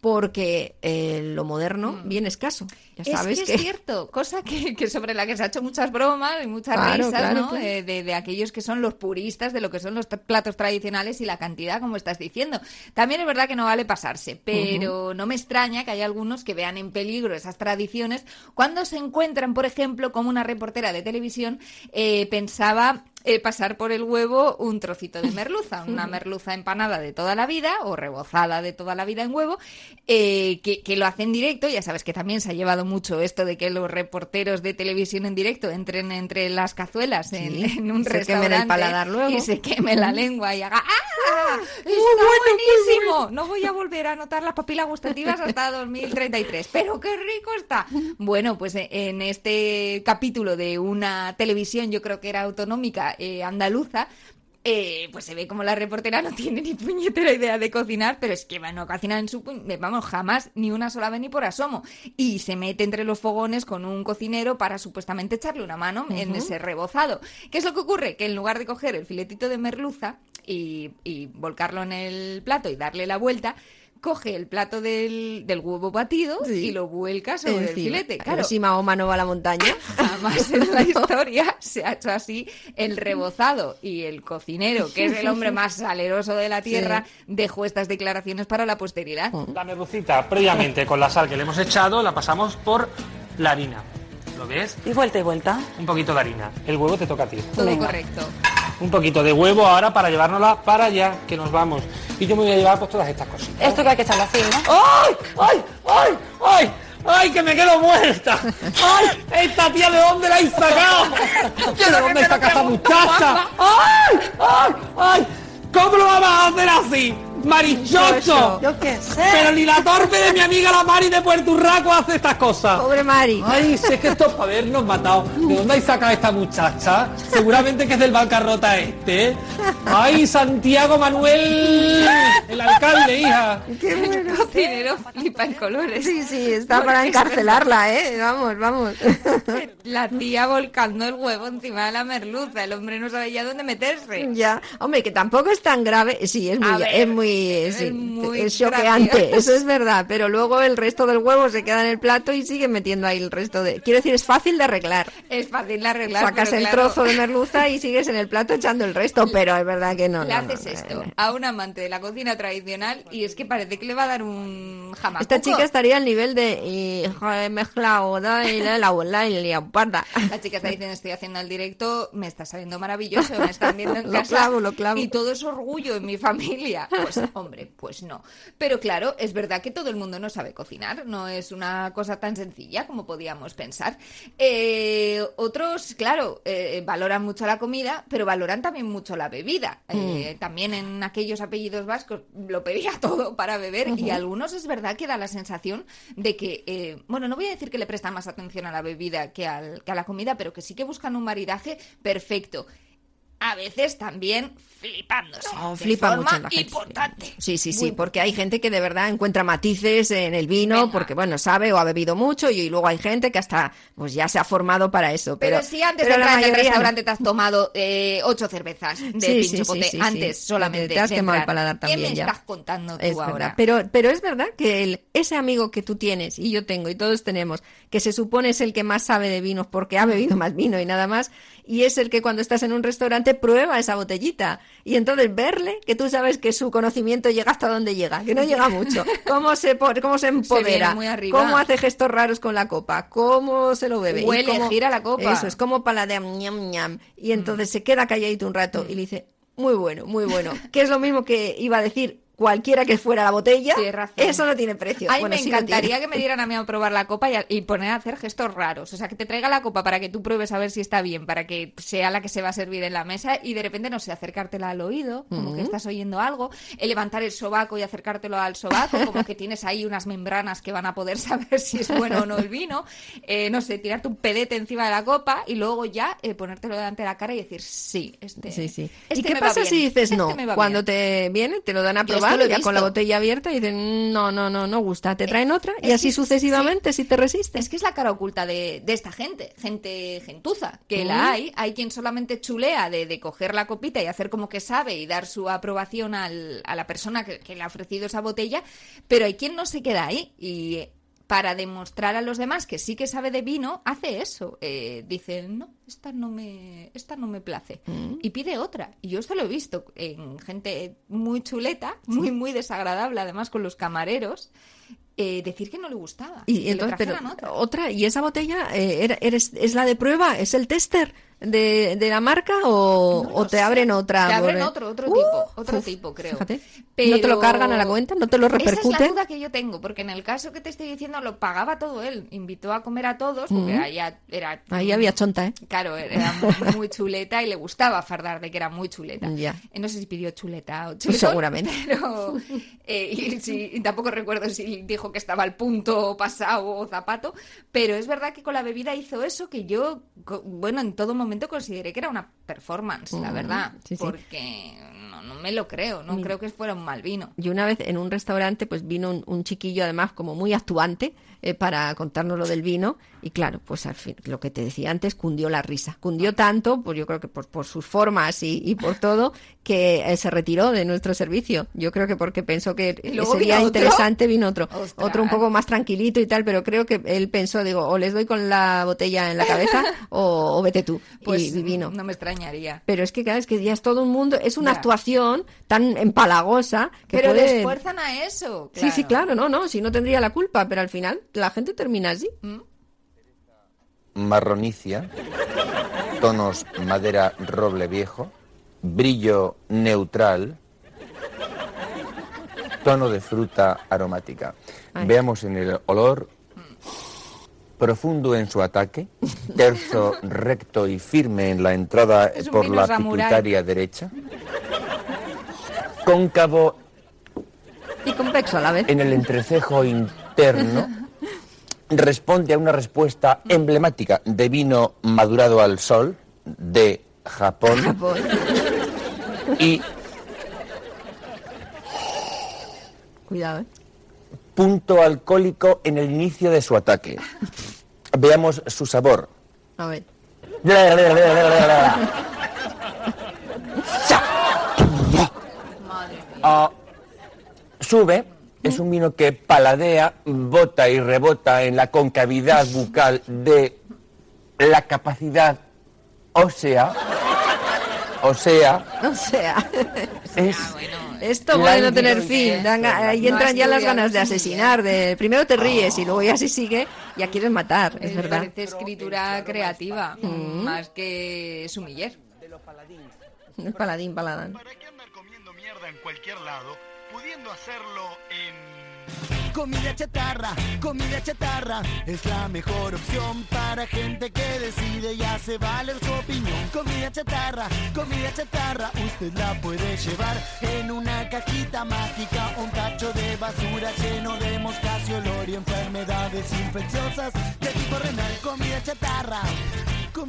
porque eh, lo moderno viene escaso. Ya Mm. Es sabes que es cierto, cosa que, que sobre la que se ha hecho muchas bromas y muchas Claro, risas, claro, ¿no? claro. Eh, de, de aquellos que son los puristas de lo que son los platos tradicionales y la cantidad, como estás diciendo. También es verdad que no vale pasarse, pero no me extraña que haya algunos que vean en peligro esas tradiciones cuando se encuentran, por ejemplo, como una reportera de televisión eh, pensaba eh, pasar por el huevo un trocito de merluza, una merluza empanada de toda la vida o rebozada de toda la vida en huevo, eh, que, que lo hace en directo. Ya sabes que también se ha llevado mucho esto de que los reporteros de televisión en directo entren entre las cazuelas en, Sí, en un se restaurante el paladar luego. y se queme la lengua y haga ¡Ah! ¡Está buenísimo! No voy a volver a notar las papilas gustativas hasta 2033, pero qué rico está. Bueno, pues eh, en este capítulo de una televisión, yo creo que era autonómica eh, andaluza, eh, pues se ve como la reportera no tiene ni puñetera idea de cocinar, pero es que no cocina en su... Vamos, jamás, ni una sola vez ni por asomo. Y se mete entre los fogones con un cocinero para supuestamente echarle una mano en ese rebozado. ¿Qué es lo que ocurre? Que en lugar de coger el filetito de merluza y, y volcarlo en el plato y darle la vuelta, coge el plato del, del huevo batido y lo vuelca sobre el filete. Claro, si Mahoma no va a la montaña. jamás en la historia se ha hecho así el rebozado y el cocinero, que es el hombre más saleroso de la tierra, dejó estas declaraciones para la posteridad. La merlucita, previamente con la sal que le hemos echado, la pasamos por la harina. ¿Lo ves? Y vuelta y vuelta. Un poquito de harina. El huevo te toca a ti. Todo correcto. Un poquito de huevo ahora para llevárnosla para allá, que nos vamos. Y yo me voy a llevar pues todas estas cosas. Esto que hay que echarlo así, ¿no? ¡Ay! ¡Ay! ¡Ay! ¡Ay! ¡Ay, que me quedo muerta! ¡Ay! ¡Esta tía de dónde la habéis sacado! ¿De dónde saca esta muchacha? ¡Ay! ¡Ay! ¡Ay! ¿Cómo lo vamos a hacer así? ¡Marichocho! Yo qué sé. Pero ni la torpe de mi amiga la Mari de Puerto Urraco hace estas cosas. Pobre Mari. Ay, si es que esto es para habernos matado. ¿De dónde hay sacado esta muchacha? Seguramente que es del bancarrota este. Ay, Santiago Manuel, el alcalde, hija. Qué bueno. El cocinero flipa en colores. Sí, sí, está para Porque es encarcelarla, ¿eh? Vamos, vamos. La tía volcando el huevo encima de la merluza. El hombre no sabe ya dónde meterse. Ya, hombre, que tampoco es tan grave. Sí, es A muy, ver, es muy, sí, muy es choqueante. Eso es verdad. Pero luego el resto del huevo se queda en el plato y sigue metiendo ahí el resto de. Quiero decir, es fácil de arreglar. Es fácil de arreglar. Sacas el claro, trozo de merluza y sigues en el plato echando el resto. Pero es verdad que no. Le no, haces no, esto no. a un amante de la cocina tradicional y es que parece que le va a dar un jamacuco. Esta chica estaría al nivel de mezclado y la y la chica está diciendo, estoy haciendo el directo, me está saliendo maravilloso, me están viendo en Lo casa. clavo, lo clavo. Y todo es orgullo en mi familia. Pues, hombre, pues no. Pero claro, es verdad que todo el mundo no sabe cocinar, no es una cosa tan sencilla como podíamos pensar. Eh, otros, claro, eh, valoran mucho la comida, pero valoran también mucho la bebida. Eh, también en aquellos apellidos vascos lo pedía todo para beber y algunos es verdad que da la sensación de que, eh, bueno, no voy a decir que le prestan más atención a la bebida que, al- que a la comida, pero que sí que buscan un maridaje perfecto. A veces también flipándose. No, de flipa forma mucho la gente. importante. Sí, sí, sí, Muy porque hay gente que de verdad encuentra matices en el vino, porque bueno, sabe o ha bebido mucho y, luego hay gente que hasta pues ya se ha formado para eso. Pero, Pero, si antes pero de entrar en el no. restaurante te has tomado eh, ocho cervezas de Sí, sí, pincho sí, antes solamente Te- has quemado el paladar ¿Qué también me ya. estás contando tú Es ahora? verdad. Pero, pero es verdad que el- ese amigo que tú tienes y yo tengo y todos tenemos, que se supone es el que más sabe de vinos porque ha bebido más vino y nada más, y es el que cuando estás en un restaurante prueba esa botellita. Y entonces verle, que tú sabes que su conocimiento llega hasta donde llega, que no llega mucho. Cómo se, cómo se empodera, muy arriba. cómo hace gestos raros con la copa, cómo se lo bebe. y cómo- gira la copa. Eso es, como paladea, ñam, ñam. Y entonces se queda calladito un rato y le dice, muy bueno, muy bueno. Que es lo mismo que iba a decir cualquiera que fuera la botella. Eso no tiene precio. Ay, Bueno, me sí encantaría que me dieran a mí a probar la copa y, a- y poner a hacer gestos raros. O sea, que te traiga la copa para que tú pruebes a ver si está bien, para que sea la que se va a servir en la mesa y de repente, no sé, acercártela al oído, como que estás oyendo algo, el levantar el sobaco y acercártelo al sobaco, como que tienes ahí unas membranas que van a poder saber si es bueno o no el vino. Eh, no sé, tirarte un pedete encima de la copa y luego ya eh, ponértelo delante de la cara y decir, sí, este. Sí, sí. este ¿Y qué me va pasa bien, si dices este no? Cuando bien". te viene, te lo dan a probar he ya con la botella abierta y dicen no, no, no, no gusta. Te traen otra y así que- sucesivamente si te resistes. Es que es la cara oculta de, de esta gente, gente gentuza, que Mm. la hay. Hay quien solamente chulea de, de coger la copita y hacer como que sabe y dar su aprobación al- a la persona que, que le ha ofrecido esa botella, pero hay quien no se queda ahí y para demostrar a los demás que sí que sabe de vino, hace eso. Eh, dice, no, esta no me, esta no me place. Mm. Y pide otra. Y yo esto lo he visto en gente muy chuleta, muy, muy desagradable, además con los camareros, eh, decir que no le gustaba. Y entonces, pero otra. otra. y esa botella eh, era- eres, es la de prueba, es el tester de, de la marca o, o te abren otra. Te abren otro, otro Uh, tipo, otro uf, tipo, creo. Fíjate, Pero- no te lo cargan a la cuenta, no te lo Esa es repercute. la duda que yo tengo, porque en el caso que te estoy diciendo lo pagaba todo él. Invitó a comer a todos, porque allá era... Ahí había chonta, ¿eh? Claro, era muy, muy chuleta y le gustaba fardar de que era muy chuleta. Ya. Eh, No sé si pidió chuleta o chuletón, seguramente. Pero eh, y, sí, y tampoco recuerdo si dijo que estaba al punto pasado o zapato. Pero es verdad que con la bebida hizo eso que yo, bueno, en todo momento consideré que era una performance, la Mm, verdad. sí. Porque no, no me lo creo, no Mira. creo que fuera un mal vino. Y una vez en un restaurante, pues vino un, un chiquillo, además, como muy actuante, eh, para contarnos lo del vino. Y claro, pues al fin, lo que te decía antes, cundió la risa. Cundió tanto, pues yo creo que por, por sus formas y, y por todo, que eh, se retiró de nuestro servicio. Yo creo que porque pensó que ¿Y luego sería interesante, vino otro. Ostras. Otro un poco más tranquilito y tal, pero creo que él pensó, digo, o les doy con la botella en la cabeza o, o vete tú. Pues y, y vino. no me extrañaría. Pero es que, claro, es que ya es todo un mundo, es una Ya. actuación tan empalagosa que Pero puede... le esfuerzan a eso. Sí, sí, claro, no, no, si no tendría la culpa, pero al final la gente termina así. marronicia, tonos madera roble viejo, brillo neutral, tono de fruta aromática. Ay. Veamos en el olor profundo en su ataque, terso recto y firme en la entrada por la pituitaria derecha, cóncavo Y convexo a la vez. en el entrecejo interno responde a una respuesta emblemática de vino madurado al sol de Japón, y Cuidado, ¿eh? Punto alcohólico en el inicio de su ataque. Veamos su sabor. A ver. Ah, sube, es un vino que paladea, bota y rebota en la concavidad bucal de la capacidad ósea. O sea, O sea, es esto puede no tener fin. dan ga- ahí No entran ya las ganas de asesinar. De, primero te ríes y luego ya si sigue, ya quieres matar, es verdad. parece escritura creativa, más que sumiller. El paladín, paladán. en cualquier lado, pudiendo hacerlo en... Comida chatarra, comida chatarra es la mejor opción para gente que decide y hace valer su opinión. Comida chatarra, comida chatarra, usted la puede llevar en una cajita mágica, un tacho de basura lleno de moscas y olor y enfermedades infecciosas de tipo renal. Comida chatarra,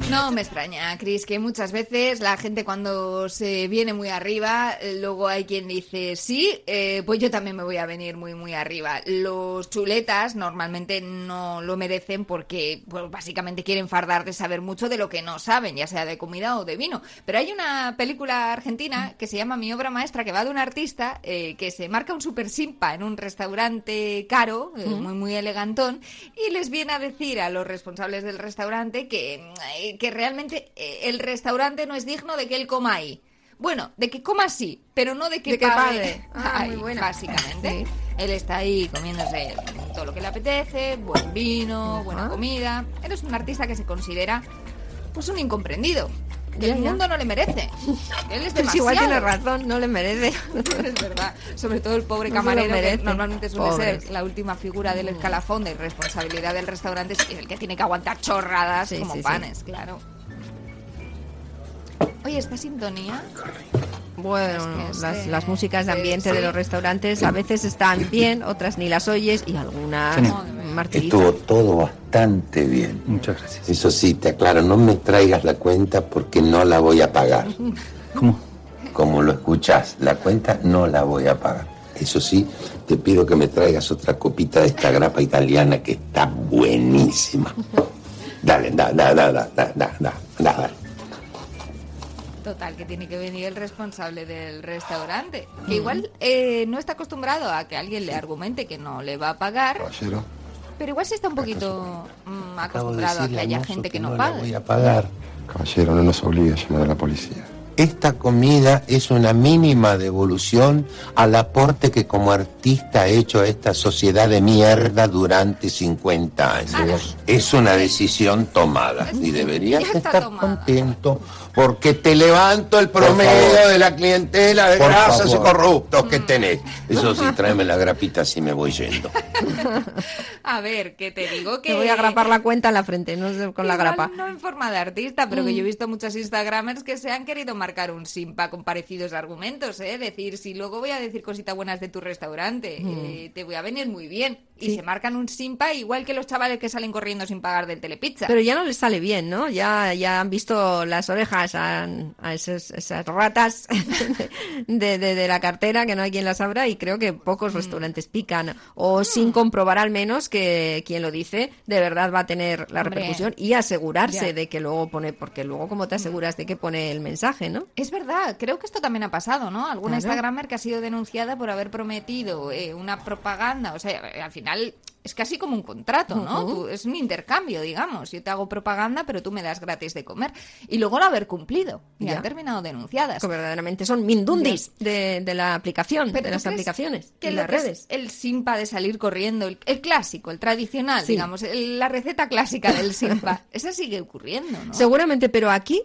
No me extraña, Cris, que muchas veces la gente cuando se viene muy arriba, luego hay quien dice, sí, eh, pues yo también me voy a venir muy, muy arriba. Los chuletas normalmente no lo merecen porque, pues básicamente quieren fardar de saber mucho de lo que no saben, ya sea de comida o de vino. Pero hay una película argentina que se llama Mi obra maestra, que va de un artista eh, que se marca un super simpa en un restaurante caro, eh, Ujú. muy, muy elegantón, y les viene a decir a los responsables del restaurante que, eh, que realmente eh, el restaurante no es digno de que él coma ahí. Bueno, de que coma sí, pero no de que De que pague. Ah, muy buena. básicamente. Él está ahí comiéndose todo lo que le apetece, buen vino, buena comida. Él es un artista que se considera pues un incomprendido. Que Ya, el ya. mundo no le merece. Él es Pues igual demasiado. tiene razón, no le merece. Es verdad. Sobre todo el pobre No camarero, que merece. normalmente suele Pobres. ser la última figura del escalafón de responsabilidad del restaurante, es el que tiene que aguantar chorradas Sí, como sí, sí. panes, claro. Oye, esta sintonía. Bueno, las, las músicas de ambiente sí. de los restaurantes a veces están bien, otras ni las oyes y algunas martirizan. Estuvo todo bastante bien. Muchas gracias. Eso sí, te aclaro, no me traigas la cuenta porque no la voy a pagar. ¿Cómo? Como lo escuchás, la cuenta no la voy a pagar. Eso sí, te pido que me traigas otra copita de esta grapa italiana que está buenísima. Dale, da, da, da, da, da, da, da, da, dale. Total, que tiene que venir el responsable del restaurante. Que igual eh, no está acostumbrado a que alguien le argumente que no le va a pagar, Caballero, pero igual sí está un poquito mm, acostumbrado a que haya gente que, no, pague. voy a pagar. Caballero, no nos obligue a llamar a la policía. Esta comida es una mínima devolución al aporte que como artista he hecho a esta sociedad de mierda durante 50 años. Es una decisión tomada y deberías estar tomada. contento porque te levanto el promedio de la clientela de Por grasas y corruptos que tenés. Eso sí, tráeme la grapita si me voy yendo. A ver, que te digo que... Te voy a grapar la cuenta en la frente, no sé, con la grapa. No en forma de artista, pero que Mm. yo he visto muchos Instagramers que se han querido marcar un simpa con parecidos argumentos, ¿eh? Decir, si luego voy a decir cositas buenas de tu restaurante, Mm. eh, te voy a venir muy bien. Y Sí. se marcan un simpa igual que los chavales que salen corriendo sin pagar del telepizza. Pero ya no les sale bien, ¿no? Ya, ya han visto las orejas a, a esos- esas ratas de, de- de la cartera, que no hay quien las abra, y creo que Mm. pocos restaurantes pican. O sin comprobar al menos que quien lo dice de verdad va a tener la Hombre. repercusión y asegurarse Ya. de que luego pone, porque luego cómo te aseguras de que pone el mensaje, ¿no? Es verdad, creo que esto también ha pasado, ¿no? Alguna Claro. Instagramer que ha sido denunciada por haber prometido eh, una propaganda, o sea, al final es casi como un contrato, ¿no? Tú- es un intercambio, digamos. Yo te hago propaganda, pero tú me das gratis de comer. Y luego no haber cumplido. Y Ya. han terminado denunciadas. Que verdaderamente son mindundis de, de la aplicación, Pero de ¿tú las aplicaciones que y lo las que es redes. el simpa de salir corriendo, el, el clásico, el tradicional, Sí. digamos, el- la receta clásica del simpa, esa sigue ocurriendo, ¿no? Seguramente, pero aquí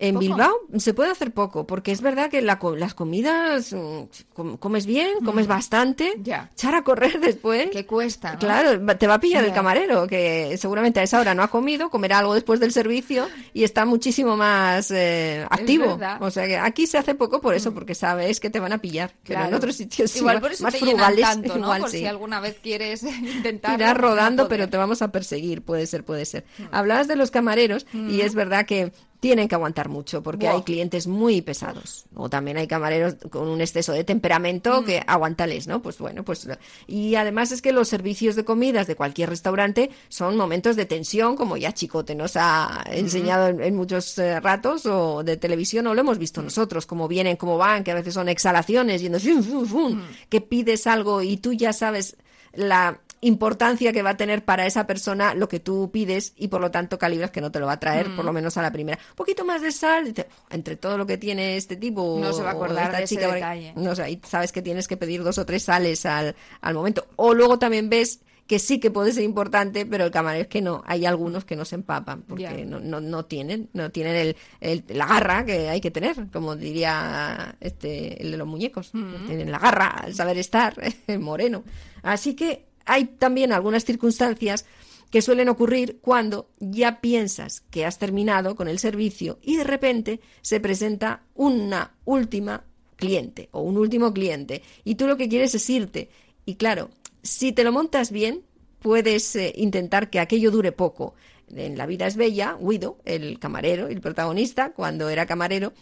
en Poco. Bilbao se puede hacer poco, porque es verdad que la las comidas mm, com- comes bien, comes bastante, Ya. echar a correr después. Que cuesta, ¿no? Claro, te va a pillar el camarero, que seguramente a esa hora no ha comido, comerá algo después del servicio y está muchísimo más eh, activo. Mm. O sea que aquí se hace poco por eso, porque sabes que te van a pillar. Pero en otros sitios igual por eso más te frugales, tanto, ¿no? igual por sí. si alguna vez quieres intentar Irás rodando, pero te vamos a perseguir, puede ser, puede ser. Hablabas de los camareros y es verdad que tienen que aguantar mucho porque hay clientes muy pesados. O también hay camareros con un exceso de temperamento que aguantales, ¿no? Pues bueno, pues y además es que los servicios de comidas de cualquier restaurante son momentos de tensión, como ya Chicote nos ha enseñado en, en muchos eh, ratos o de televisión o lo hemos visto nosotros, cómo vienen, cómo van, que a veces son exhalaciones yendo fum, fum, fum, que pides algo y tú ya sabes la importancia que va a tener para esa persona lo que tú pides y por lo tanto calibras que no te lo va a traer Mm. por lo menos a la primera. Un poquito más de sal, entre todo lo que tiene este tipo No se va a o acordar esta de chica, detalle. no sé, y sabes que tienes que pedir dos o tres sales al, al momento. O luego también ves que sí que puede ser importante, pero el camarero es que no. Hay algunos que no se empapan porque no, no, no tienen, no tienen el, el- la garra que hay que tener, como diría este el de los muñecos. Mm. Tienen la garra, el saber estar, el moreno. Así que hay también algunas circunstancias que suelen ocurrir cuando ya piensas que has terminado con el servicio y de repente se presenta una última cliente o un último cliente y tú lo que quieres es irte. Y claro, si te lo montas bien, puedes eh, intentar que aquello dure poco. en La vida es bella, Guido, el camarero, el protagonista, cuando era camarero,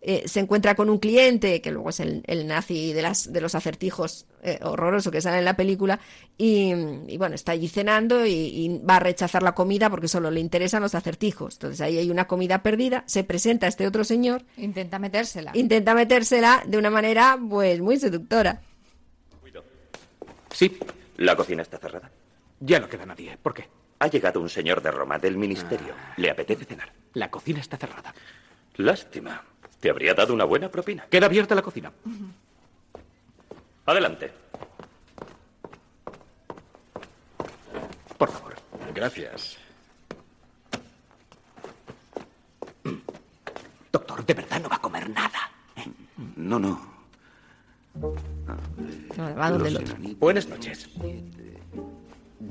eh, se encuentra con un cliente, que luego es el, el nazi de, las, de los acertijos eh, horroroso que sale en la película, y, y bueno, está allí cenando y, y va a rechazar la comida porque solo le interesan los acertijos. Entonces ahí hay una comida perdida, se presenta este otro señor, Intenta metérsela. intenta metérsela de una manera pues muy seductora. Sí, la cocina está cerrada. Ya no queda nadie. ¿Por qué? Ha llegado un señor de Roma, del ministerio. ¿Le apetece cenar? La cocina está cerrada. Lástima. Te habría dado una buena propina. Queda abierta la cocina. Adelante. Por favor. Gracias. Doctor, de verdad no va a comer nada. No, no. va otro. Buenas noches.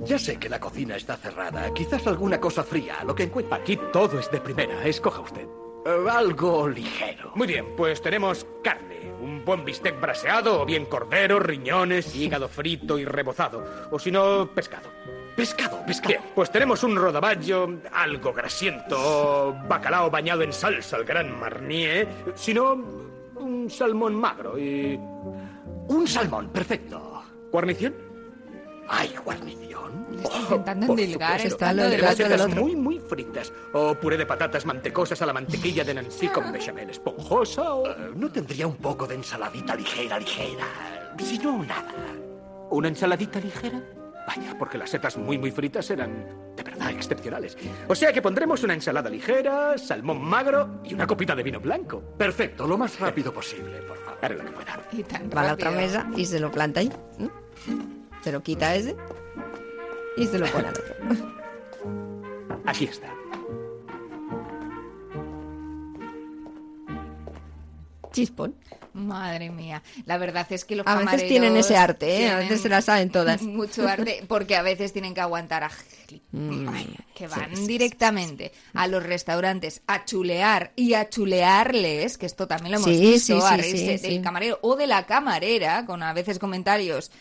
Ya sé que la cocina está cerrada. Quizás alguna cosa fría, lo que encuentre. Aquí todo es de primera. Escoja usted. Algo ligero. Muy bien, pues tenemos carne. Un buen bistec braseado, o bien cordero, riñones, hígado frito y rebozado. O si no, pescado. Pescado, pescado. Bien, pues tenemos un rodaballo, algo grasiento, bacalao bañado en salsa al gran marnier. Si no, un salmón magro y... Un salmón, perfecto. ¿Guarnición? ¿Hay guarnición? Intentando endilgar, Supuesto. está lo del gato del otro. muy, muy fritas. O puré de patatas mantecosas a la mantequilla de Nancy con bechamel esponjosa o... Eh, ¿No tendría un poco de ensaladita ligera, ligera? Si no, nada. ¿Una ensaladita ligera? Vaya, porque las setas muy, muy fritas eran de verdad excepcionales. O sea que pondremos una ensalada ligera, salmón magro y una copita de vino blanco. Perfecto, lo más rápido posible, por favor. Haré lo que pueda. Y tan Va a la otra mesa y se lo planta ahí. Se lo quita a ese y se lo pone al otro. Aquí está. Chispón. Madre mía, la verdad es que los A veces camareros tienen ese arte, ¿eh? A veces se la saben todas. Mucho arte, porque a veces tienen que aguantar a Mm. que van directamente a los restaurantes a chulear y a chulearles, que esto también lo hemos Sí, visto, sí, a reírse sí, del camarero o de la camarera, con a veces comentarios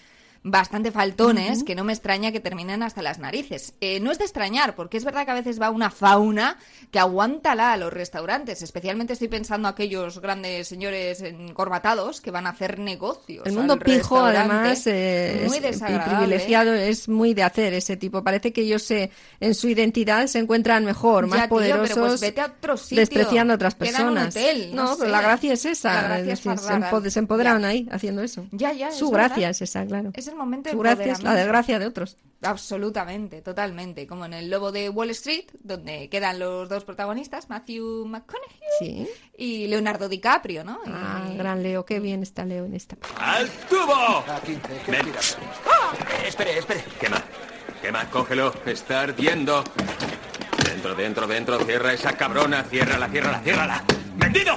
bastante faltones, que no me extraña que terminen hasta las narices. Eh, no es de extrañar, porque es verdad que a veces va una fauna que aguántala a los restaurantes, especialmente estoy pensando aquellos grandes señores encorbatados que van a hacer negocios. El mundo pijo, además, eh, muy es- privilegiado, es muy de hacer ese tipo. Parece que ellos se, en su identidad se encuentran mejor, Ya, más tío, poderosos, pues vete a otro sitio. despreciando a otras personas. hotel, no pero la gracia es esa. Gracia es decir, se, fardar. empo- se empoderaron ahí haciendo eso. Ya, ya, Su es gracia verdad. es esa, claro. Es momento Su gracia es la desgracia de otros. Absolutamente, totalmente. Como en El Lobo de Wall Street, donde quedan los dos protagonistas, Matthew McConaughey Sí. y Leonardo DiCaprio, ¿no? Y- Ah, gran Leo, qué bien está Leo en esta. ¡Al tubo! Ven. ¡Ah! Espere, espere. Quema. Quema, cógelo. Está ardiendo. Dentro, dentro, dentro. Cierra esa cabrona. Ciérrala, ciérrala, ciérrala. ¡Vendido!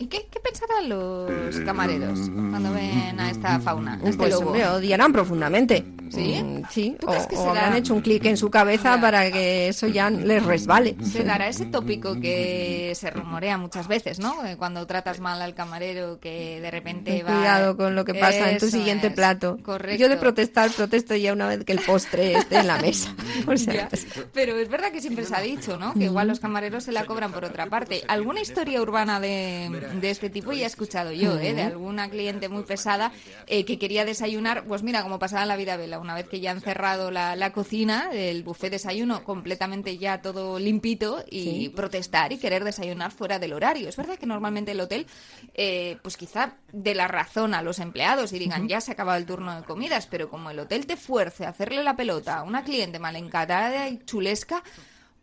¿Y qué, qué pensarán los camareros cuando ven a esta fauna, a este Pues lobo? hombre, odiarán profundamente. ¿Sí? Mm, sí. ¿Tú O, crees que o se habrán da- hecho un clic en su cabeza para que eso ya les resbale. Se dará ese tópico que se rumorea muchas veces, ¿no? Eh, Cuando tratas mal al camarero que de repente va... cuidado con lo que pasa en tu Eso siguiente es, plato. Correcto. Yo de protestar, protesto ya una vez que el postre esté en la mesa. O sea, Pero es verdad que siempre se ha dicho, ¿no? Que igual los camareros se la cobran por otra parte. Alguna historia urbana de, de este tipo ya he escuchado yo, ¿eh? De alguna cliente muy pesada eh, que quería desayunar, pues mira, como pasaba en la vida vela, una vez que ya han cerrado la, la cocina, el buffet desayuno completamente ya todo limpito y Sí. protestar y querer desayunar fuera del horario. Es verdad que normalmente el hotel, eh, pues quizá de la razón a los empleados y digan, ya se ha acabado el turno de comidas, pero como el hotel te fuerce a hacerle la pelota a una cliente mal encarada y chulesca,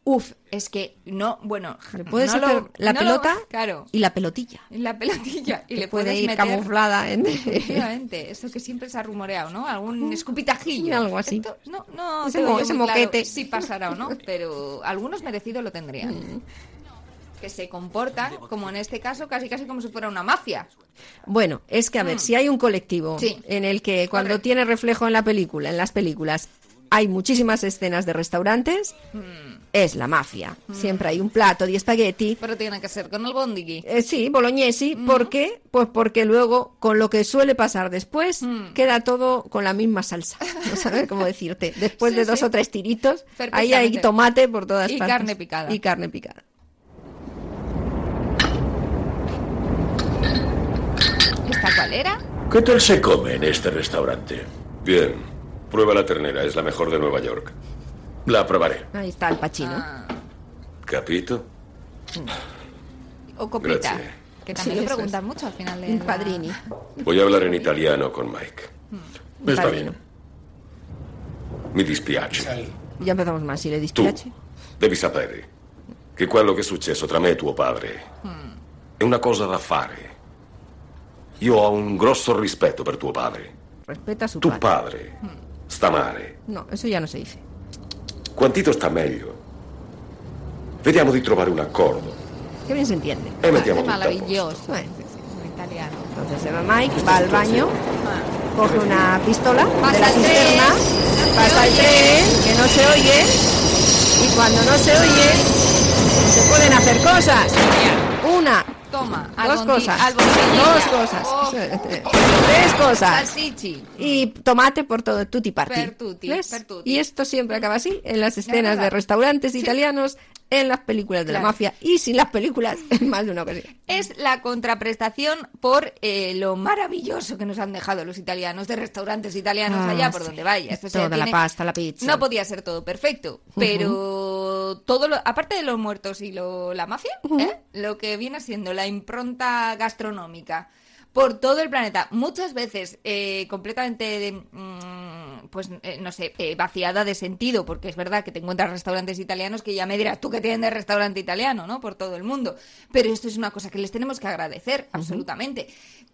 Uf, es que no, bueno, Le puedes no lo- la no lo- pelota claro, y la pelotilla. la pelotilla y Que le puede puedes ir meter- camuflada en- Efectivamente, eso que siempre se ha rumoreado, ¿no? Algún escupitajillo. Algo así. Esto no, no Ese tengo mo- yo ese muy claro moquete. si pasará o no, pero algunos merecido lo tendrían. Mm. Que se comportan, como en este caso, casi casi como si fuera una mafia. Bueno, es que a ver, Mm. si hay un colectivo Sí. en el que cuando Correcto. tiene reflejo en la película, en las películas, hay muchísimas escenas de restaurantes, es la mafia. Siempre hay un plato de espagueti. Pero tiene que ser con el bondigui. Eh, sí, bolognesi. ¿Por qué? Pues porque luego, con lo que suele pasar después, Mm. queda todo con la misma salsa. No sabes cómo decirte. Después Sí, de dos sí. o tres tiritos, ahí hay tomate por todas Y partes. carne picada. Y carne picada. ¿Esta cuál era? ¿Qué tal se come en este restaurante? Bien. Prueba la ternera, es la mejor de Nueva York. La probaré. Ahí está el pachino. Ah. Capito. O copita. Grazie. Que también Sí, le eso preguntan mucho al final de la- padrini. Voy a hablar en italiano con Mike. Está Padrino. bien. Mi dispiace. Ya empezamos más. Si le dispiace. Devi sapere che quello che è successo tra me e tuo padre è una cosa da fare. Io ho un grosso rispetto per tuo padre. Respeta a su Tu padre. padre sta male. No, eso ya no se dice. Quantito sta meglio. Vediamo di trovare un accordo. Qué bien se entiende. E mettiamo Es tutto a posto. maravilloso. Bueno, En italiano. Entonces se va Mike, va al baño, coge una pistola de Pasa la cisterna, tren, pasa el tren, que no se oye, y cuando no se oye, se pueden hacer cosas. Una, Toma. dos cosas, dos cosas, Oh, tres cosas. Salsichi. Y tomate por todo, tutti parti. Per tutti, per tutti. Y esto siempre acaba así, en las escenas de restaurantes italianos, en las películas de la mafia, y sin las películas, en más de una ocasión. Es la contraprestación por eh, lo maravilloso que nos han dejado los italianos de restaurantes italianos Ah, allá por sí. donde vayas. O Toda la pasta, la pizza. No podía ser todo perfecto, pero todo lo, aparte de los muertos y lo, la mafia, ¿eh? lo que viene siendo la impronta gastronómica por todo el planeta, muchas veces eh, completamente, mm, pues eh, no sé, eh, vaciada de sentido, porque es verdad que te encuentras restaurantes italianos que ya me dirás tú que tienen de restaurante italiano, ¿no? Por todo el mundo. Pero esto es una cosa que les tenemos que agradecer, absolutamente.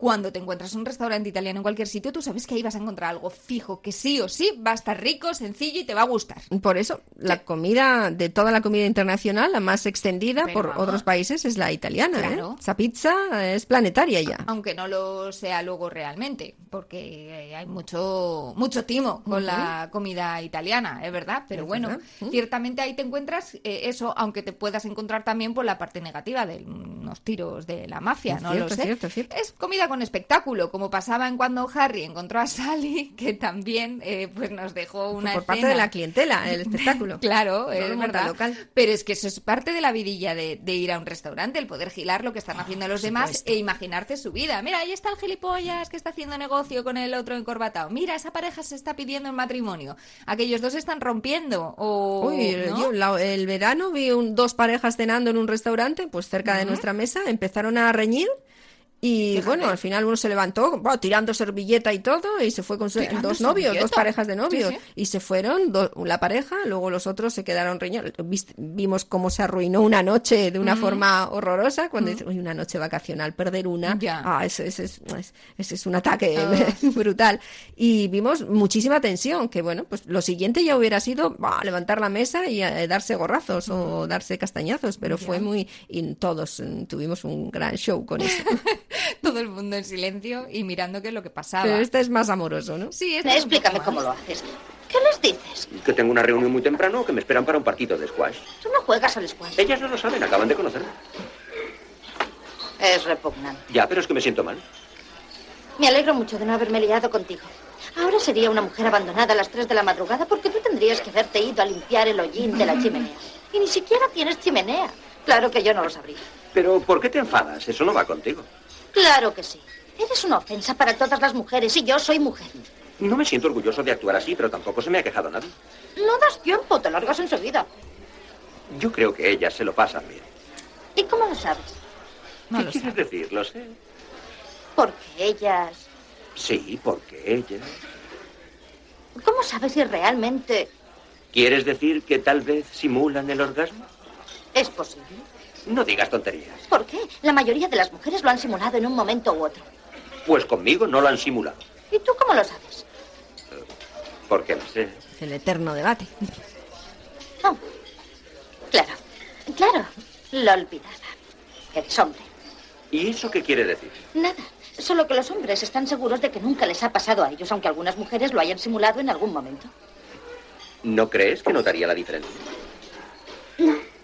Cuando te encuentras un restaurante italiano en cualquier sitio, tú sabes que ahí vas a encontrar algo fijo, que sí o sí va a estar rico, sencillo y te va a gustar. Por eso, la comida, de toda la comida internacional, la más extendida Pero por vamos. otros países es la italiana. ¿eh? Claro. Esa pizza es planetaria ya. Aunque no lo sea luego realmente, porque eh, hay mucho mucho timo con la comida italiana, es verdad. Pero Es bueno, verdad. Ciertamente ahí te encuentras eh, eso, aunque te puedas encontrar también por la parte negativa de unos tiros de la mafia, Es no cierto, lo sé. cierto. Es comida con espectáculo, como pasaba en cuando Harry encontró a Sally, que también eh, pues nos dejó una por parte de la clientela, el espectáculo. Claro, No es verdad. local. Pero es que eso es parte de la vidilla de, de ir a un restaurante, el poder gilar lo que están haciendo los demás e imaginarte su vida. Mira, ahí está el gilipollas que está haciendo negocio con el otro encorbatado. Mira, esa pareja se está pidiendo en matrimonio. Aquellos dos están rompiendo. O, Uy, ¿no? yo la- el verano vi un- dos parejas cenando en un restaurante, pues cerca de nuestra mesa, empezaron a reñir y bueno, al final uno se levantó bueno, tirando servilleta y todo y se fue con su- ¿Tirando dos novios, dos parejas de novios Sí, sí. y se fueron do- la pareja, luego los otros se quedaron reñiendo. Vis- Vimos cómo se arruinó una noche de una Ujú. forma horrorosa cuando dices, "Uy, una noche vacacional, perder una, ah, ese, ese es, es- ese es un ataque Ah. brutal. Y vimos muchísima tensión, que bueno, pues lo siguiente ya hubiera sido bah, levantar la mesa y eh, darse gorrazos o darse castañazos, pero fue muy... Y todos mm, tuvimos un gran show con eso. Todo el mundo en silencio y mirando qué es lo que pasaba. pero este es más amoroso, ¿no? Sí, este Explícame cómo lo haces. ¿Qué les dices? Que tengo una reunión muy temprano o que me esperan para un partido de squash. Tú no juegas al squash. Ellas no lo saben, acaban de conocerme. Es repugnante. Ya, pero es que me siento mal. Me alegro mucho de no haberme liado contigo. Ahora sería una mujer abandonada a las 3 de la madrugada porque tú tendrías que haberte ido a limpiar el hollín de la chimenea. Y ni siquiera tienes chimenea. Claro que yo no lo sabría. Pero ¿por qué te enfadas? Eso no va contigo. Claro que sí. Eres una ofensa para todas las mujeres y yo soy mujer. No me siento orgulloso de actuar así, pero tampoco se me ha quejado nadie. No das tiempo, te largas enseguida. Yo creo que ellas se lo pasan bien. ¿Y cómo lo sabes? ¿Qué quieres decir? Lo sé. Porque ellas... Sí, porque ellas. ¿Cómo sabes si realmente ¿Quieres decir que tal vez simulan el orgasmo? es posible? No digas tonterías. ¿Por qué? La mayoría de las mujeres lo han simulado en un momento u otro. Pues conmigo no lo han simulado. ¿Y tú cómo lo sabes? Porque lo sé. Es el eterno debate. Oh, claro, claro, lo olvidaba. Eres hombre. ¿Y eso qué quiere decir? Nada, solo que los hombres están seguros de que nunca les ha pasado a ellos, aunque algunas mujeres lo hayan simulado en algún momento. ¿No crees que notaría la diferencia?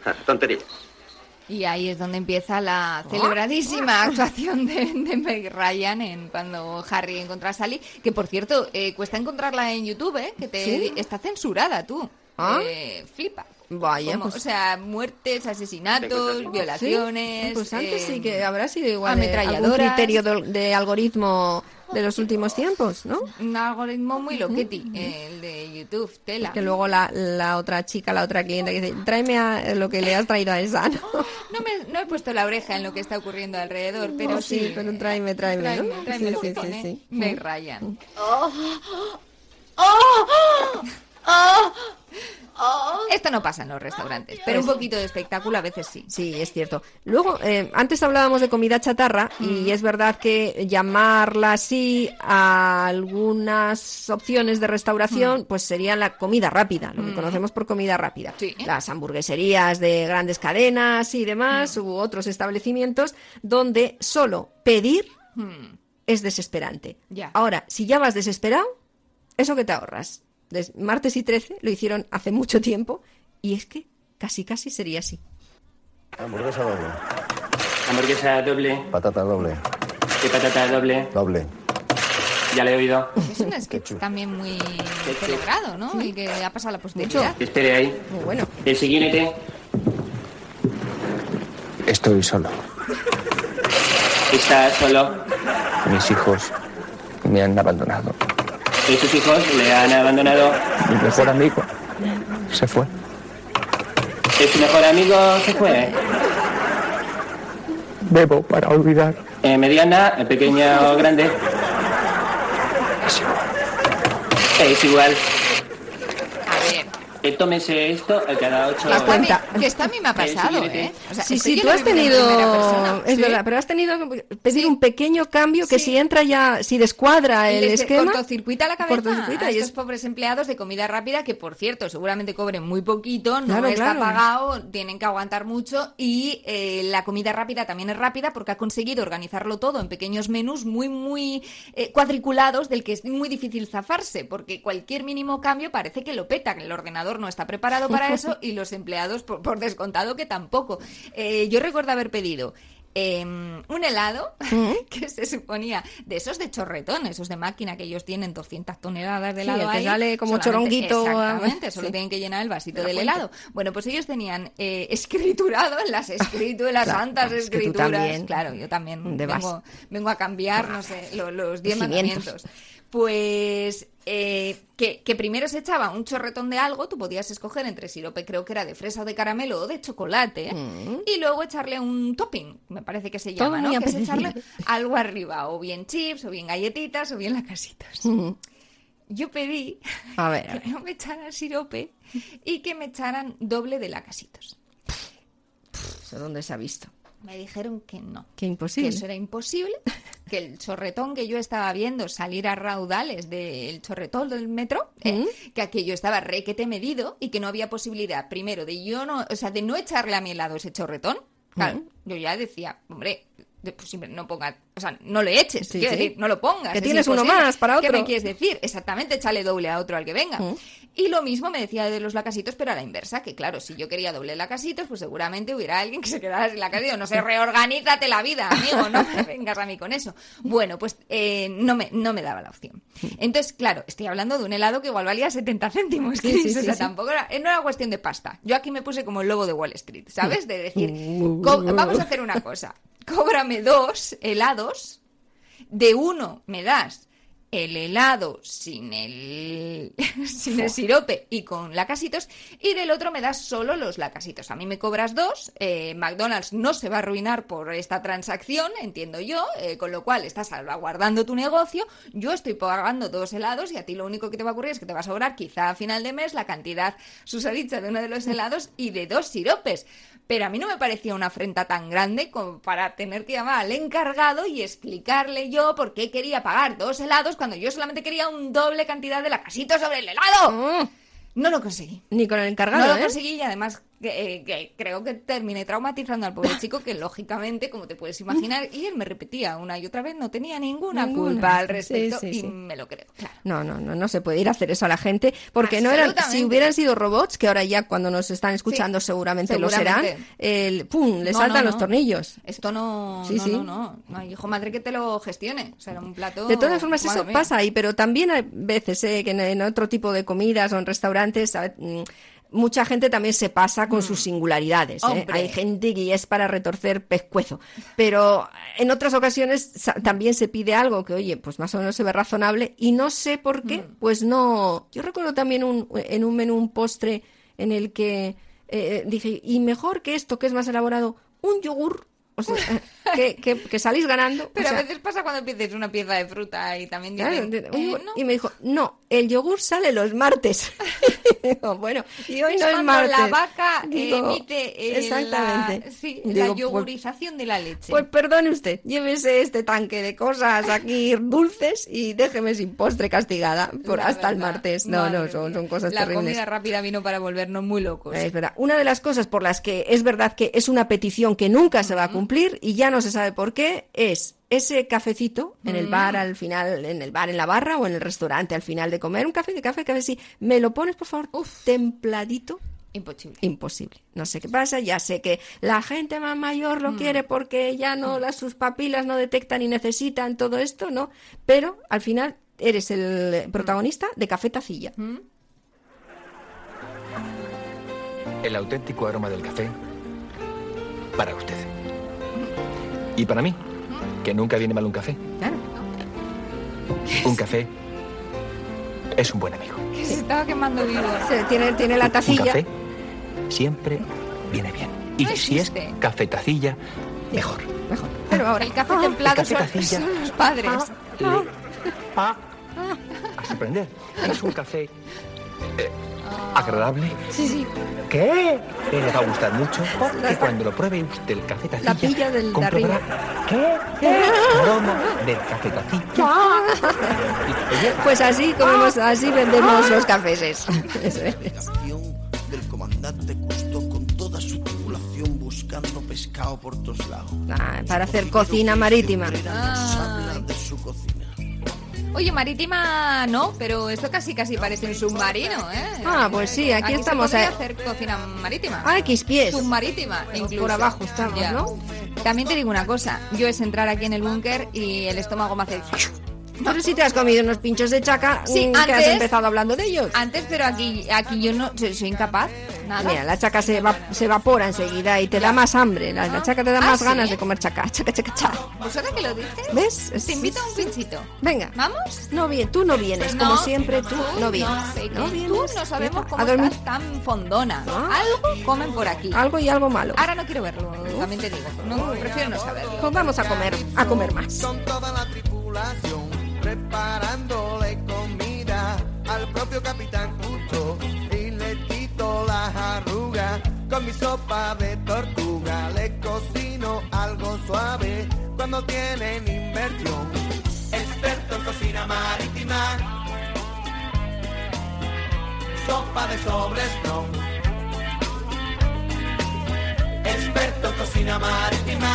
Ah, tontería. Y ahí es donde empieza la celebradísima actuación de, de Meg Ryan en cuando Harry encuentra a Sally, que por cierto, eh, cuesta encontrarla en YouTube, ¿eh? que te ¿Sí? está censurada tú. ¿Ah? Eh, flipa. Vaya, Como- pues- O sea, muertes, asesinatos, violaciones. Sí, Pues antes eh, sí que habrá sido igual algún ametralladoras. criterio de, de algoritmo de los últimos tiempos, ¿no? Un algoritmo muy loqueti, el de YouTube, tela. Que luego la, la otra chica, la otra clienta que dice, tráeme a lo que le has traído a esa, ¿no? No, me, no he puesto la oreja en lo que está ocurriendo alrededor, pero Oh, sí. sí, pero tráeme, tráeme, ¿no? Tráeme, tráeme Sí, lo que sí, sí, pone sí. Meg Ryan. Esto no pasa en los restaurantes, pero un poquito de espectáculo a veces sí. Sí, es cierto. Luego, eh, antes hablábamos de comida chatarra y es verdad que llamarla así a algunas opciones de restauración, pues sería la comida rápida, lo que Mm. conocemos por comida rápida. Sí. Las hamburgueserías de grandes cadenas y demás, u otros establecimientos donde solo pedir es desesperante. Ya. Ahora, si ya vas desesperado, eso que te ahorras. Des- martes y 13 lo hicieron hace mucho tiempo y es que casi casi sería así. Hamburguesa doble. Hamburguesa doble. Patata doble. ¿Qué patata doble? Doble. Ya le he oído. Es un sketch también muy celebrado, ¿no? Y que ha pasado la posteridad. Espere ahí. Muy bueno. El siguiente. Estoy solo. Está solo. Mis hijos me han abandonado. ¿Y sus hijos le han abandonado? Mi mejor amigo se fue. ¿Es su mejor amigo se fue? Bebo para olvidar. Eh, ¿Mediana, pequeña o grande? Es igual. A Eh, tómese esto eh, cada ocho Que esto, a mí, cuenta. que esto a mí me ha pasado. ¿eh? O sea, sí, sí, tú has tenido, persona. es Sí. verdad, pero has tenido un pequeño cambio que si entra ya, si descuadra el Les esquema, cortocircuita la cabeza cortocircuita a y estos es pobres empleados de comida rápida que, por cierto, seguramente cobren muy poquito, no Claro, está claro. pagado, tienen que aguantar mucho y eh, la comida rápida también es rápida porque ha conseguido organizarlo todo en pequeños menús muy, muy eh, cuadriculados del que es muy difícil zafarse porque cualquier mínimo cambio parece que lo peta, que el ordenador no está preparado para eso y los empleados, por, por descontado, que tampoco. Eh, yo recuerdo haber pedido em, un helado que se suponía de esos de chorretón, esos de máquina que ellos tienen 200 toneladas de Sí, helado el que ahí, sale como choronguito, Exactamente, solo sí. tienen que llenar el vasito del helado. Bueno, pues ellos tenían eh, escriturado en las escrituras, Claro, santas es escrituras. también. Claro, yo también vengo, vengo a cambiar, no sé, lo- los diez Los cimientos. mandamientos. Pues eh, que, que primero se echaba un chorretón de algo, tú podías escoger entre sirope, creo que era de fresa o de caramelo o de chocolate, y luego echarle un topping, me parece que se Mm. Todo llama, ¿no? Que es echarle algo arriba, o bien chips, o bien galletitas, o bien lacasitos. Yo pedí A ver, a ver. que no me echaran sirope y que me echaran doble de lacasitos. ¿Eso ¿Dónde se ha visto? Me dijeron que no. Qué imposible. Que eso era imposible, que el chorretón que yo estaba viendo salir a raudales del chorretón del metro, eh, que aquello estaba requete medido y que no había posibilidad, primero, de yo no, o sea, de no echarle a mi helado ese chorretón. Claro, yo ya decía, hombre, pues siempre no ponga, o sea, no le eches, Sí, quiero sí. decir, no lo pongas. Que es tienes uno más para ¿Qué otro. me quieres decir? Exactamente, échale doble a otro al que venga. Y lo mismo me decía de los lacasitos, pero a la inversa, que claro, si yo quería doble lacasitos, pues seguramente hubiera alguien que se quedara sin lacasitos. No sé, reorganízate la vida, amigo, no me vengas a mí con eso. Bueno, pues eh, no, me, no me daba la opción. Entonces, claro, estoy hablando de un helado que igual valía 70 céntimos. Sí, sí, o sí, sea, sí. tampoco era, no era cuestión de pasta. Yo aquí me puse como el lobo de Wall Street, ¿sabes? De decir, co- vamos a hacer una cosa. Cóbrame dos helados de uno me das el helado sin el sin el sirope y con lacasitos y del otro me das solo los lacasitos. A mí me cobras dos, eh, McDonald's no se va a arruinar por esta transacción, entiendo yo, eh, con lo cual estás salvaguardando tu negocio, yo estoy pagando dos helados y a ti lo único que te va a ocurrir es que te va a sobrar quizá a final de mes la cantidad susadicha de uno de los helados y de dos siropes. Pero a mí no me parecía una afrenta tan grande como para tener que llamar al encargado y explicarle yo por qué quería pagar dos helados cuando yo solamente quería un doble cantidad de lacasitos sobre el helado. No lo conseguí. Ni con el encargado, No lo ¿eh? conseguí y además que, eh, que creo que terminé traumatizando al pobre chico que lógicamente, como te puedes imaginar, y él me repetía una y otra vez, no tenía ninguna, Ninguna. culpa al Sí, respecto sí, y me lo creo. claro. No, no, no, no se puede ir a hacer eso a la gente, porque no eran, si hubieran sido robots, que ahora ya cuando nos están escuchando seguramente, lo serán, el, ¡pum!, le No, saltan no, los tornillos. Esto no, Sí, no, sí. no, no, no hay hijo madre que te lo gestione. O sea, era un plato. De todas formas, eso mía. pasa ahí, pero también hay veces eh, que en, en otro tipo de comidas o en restaurantes, ¿sabe? Mm, mucha gente también se pasa con sus singularidades. ¿eh? Mm. Hay gente que ya es para retorcer pescuezo. Pero en otras ocasiones también se pide algo que, oye, pues más o menos se ve razonable y no sé por qué, Mm. pues no. Yo recuerdo también un, en un menú un postre en el que eh, dije, y mejor que esto, que es más elaborado, un yogur. O sea, eh, que, que- que salís ganando. o Pero sea, a veces pasa cuando pides una pieza de fruta y también dicen, eh, un yogur- no. Y me dijo, no, el yogur sale los martes. Digo, bueno, y hoy Es no es martes. la vaca Digo, emite eh, exactamente. la, sí, la pues- yogurización de la leche. Pues perdone usted, llévese este tanque de cosas aquí dulces y déjeme sin postre castigada por La hasta el martes. No, no, son, son cosas la terribles. comida rápida vino para volvernos muy locos. Es verdad. Una de las cosas por las que es verdad que es una petición que nunca se va a cumplir y ya no se sabe por qué es ese cafecito en el Mm. bar al final, en el bar en la barra o en el restaurante al final de comer un café, de café, café, sí. ¿Me lo pones por favor templadito? Imposible. Imposible. No sé qué pasa, ya sé que la gente más mayor Mm. lo quiere porque ya no las sus papilas no detectan y necesitan todo esto, ¿no? Pero al final eres el protagonista de Café Tacilla. Mm. El auténtico aroma del café para usted. Y para mí, que nunca viene mal un café. Claro. Un café es un buen amigo. Que se estaba quemando vivo. Se- tiene, tiene la Un tacilla. café siempre viene bien. Y No si es existe. café tacilla, mejor. Pero ahora el café templado el café son, tacilla. son los padres. A sorprender. Es un café eh, agradable. Sí, sí. ¿Qué? Que le va a gustar mucho. Que cuando lo pruebe usted el café tacilla, La pilla del de comprobará arriba. ¿Qué? ¿Qué? Aroma del café tacilla. Pues así comemos, así vendemos los cafés. Eso es. del comandante Custo con toda su tripulación buscando pescado por todos lados. Ah, para hacer cocina marítima. Oye, marítima no, pero esto casi casi parece un submarino, ¿eh? Ah, pues sí, aquí estamos, Se podría eh. hacer cocina marítima. A X pies. Submarítima, incluso. Por abajo estamos, Ya. ¿no? También te digo una cosa, yo es entrar aquí en el búnker y el estómago me hace... Pero si te has comido unos pinchos de chaca, Sí, mm, que has empezado hablando de ellos. Antes, pero aquí, aquí yo no soy, soy incapaz. Nada. Mira, la chaca se, va- se evapora enseguida y te da más hambre. La, la chaca te da Ah, más ¿sí? ganas de comer chaca. Chaca, chaca, chaca. ¿Pues ahora que lo dices? ¿Ves? Es- Te invito a un pinchito. Venga. ¿Vamos? No, bien, tú no vienes, como siempre, tú no vienes. No Tú vienes. no sabemos cómo A dormir. estás tan fondona. Algo comen por aquí. Algo y algo malo. Ahora no quiero verlo, también te digo. No, prefiero no saberlo. Pues vamos a comer, a comer más. Con toda la tripulación preparándole comida al propio capitán Custo y le quito las arrugas con mi sopa de tortuga. Le cocino algo suave cuando tienen inversión. Experto en cocina marítima. Sopa de sobresprong experto en cocina marítima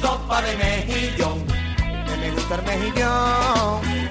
sopa de mejillón, que me gusta el mejillón.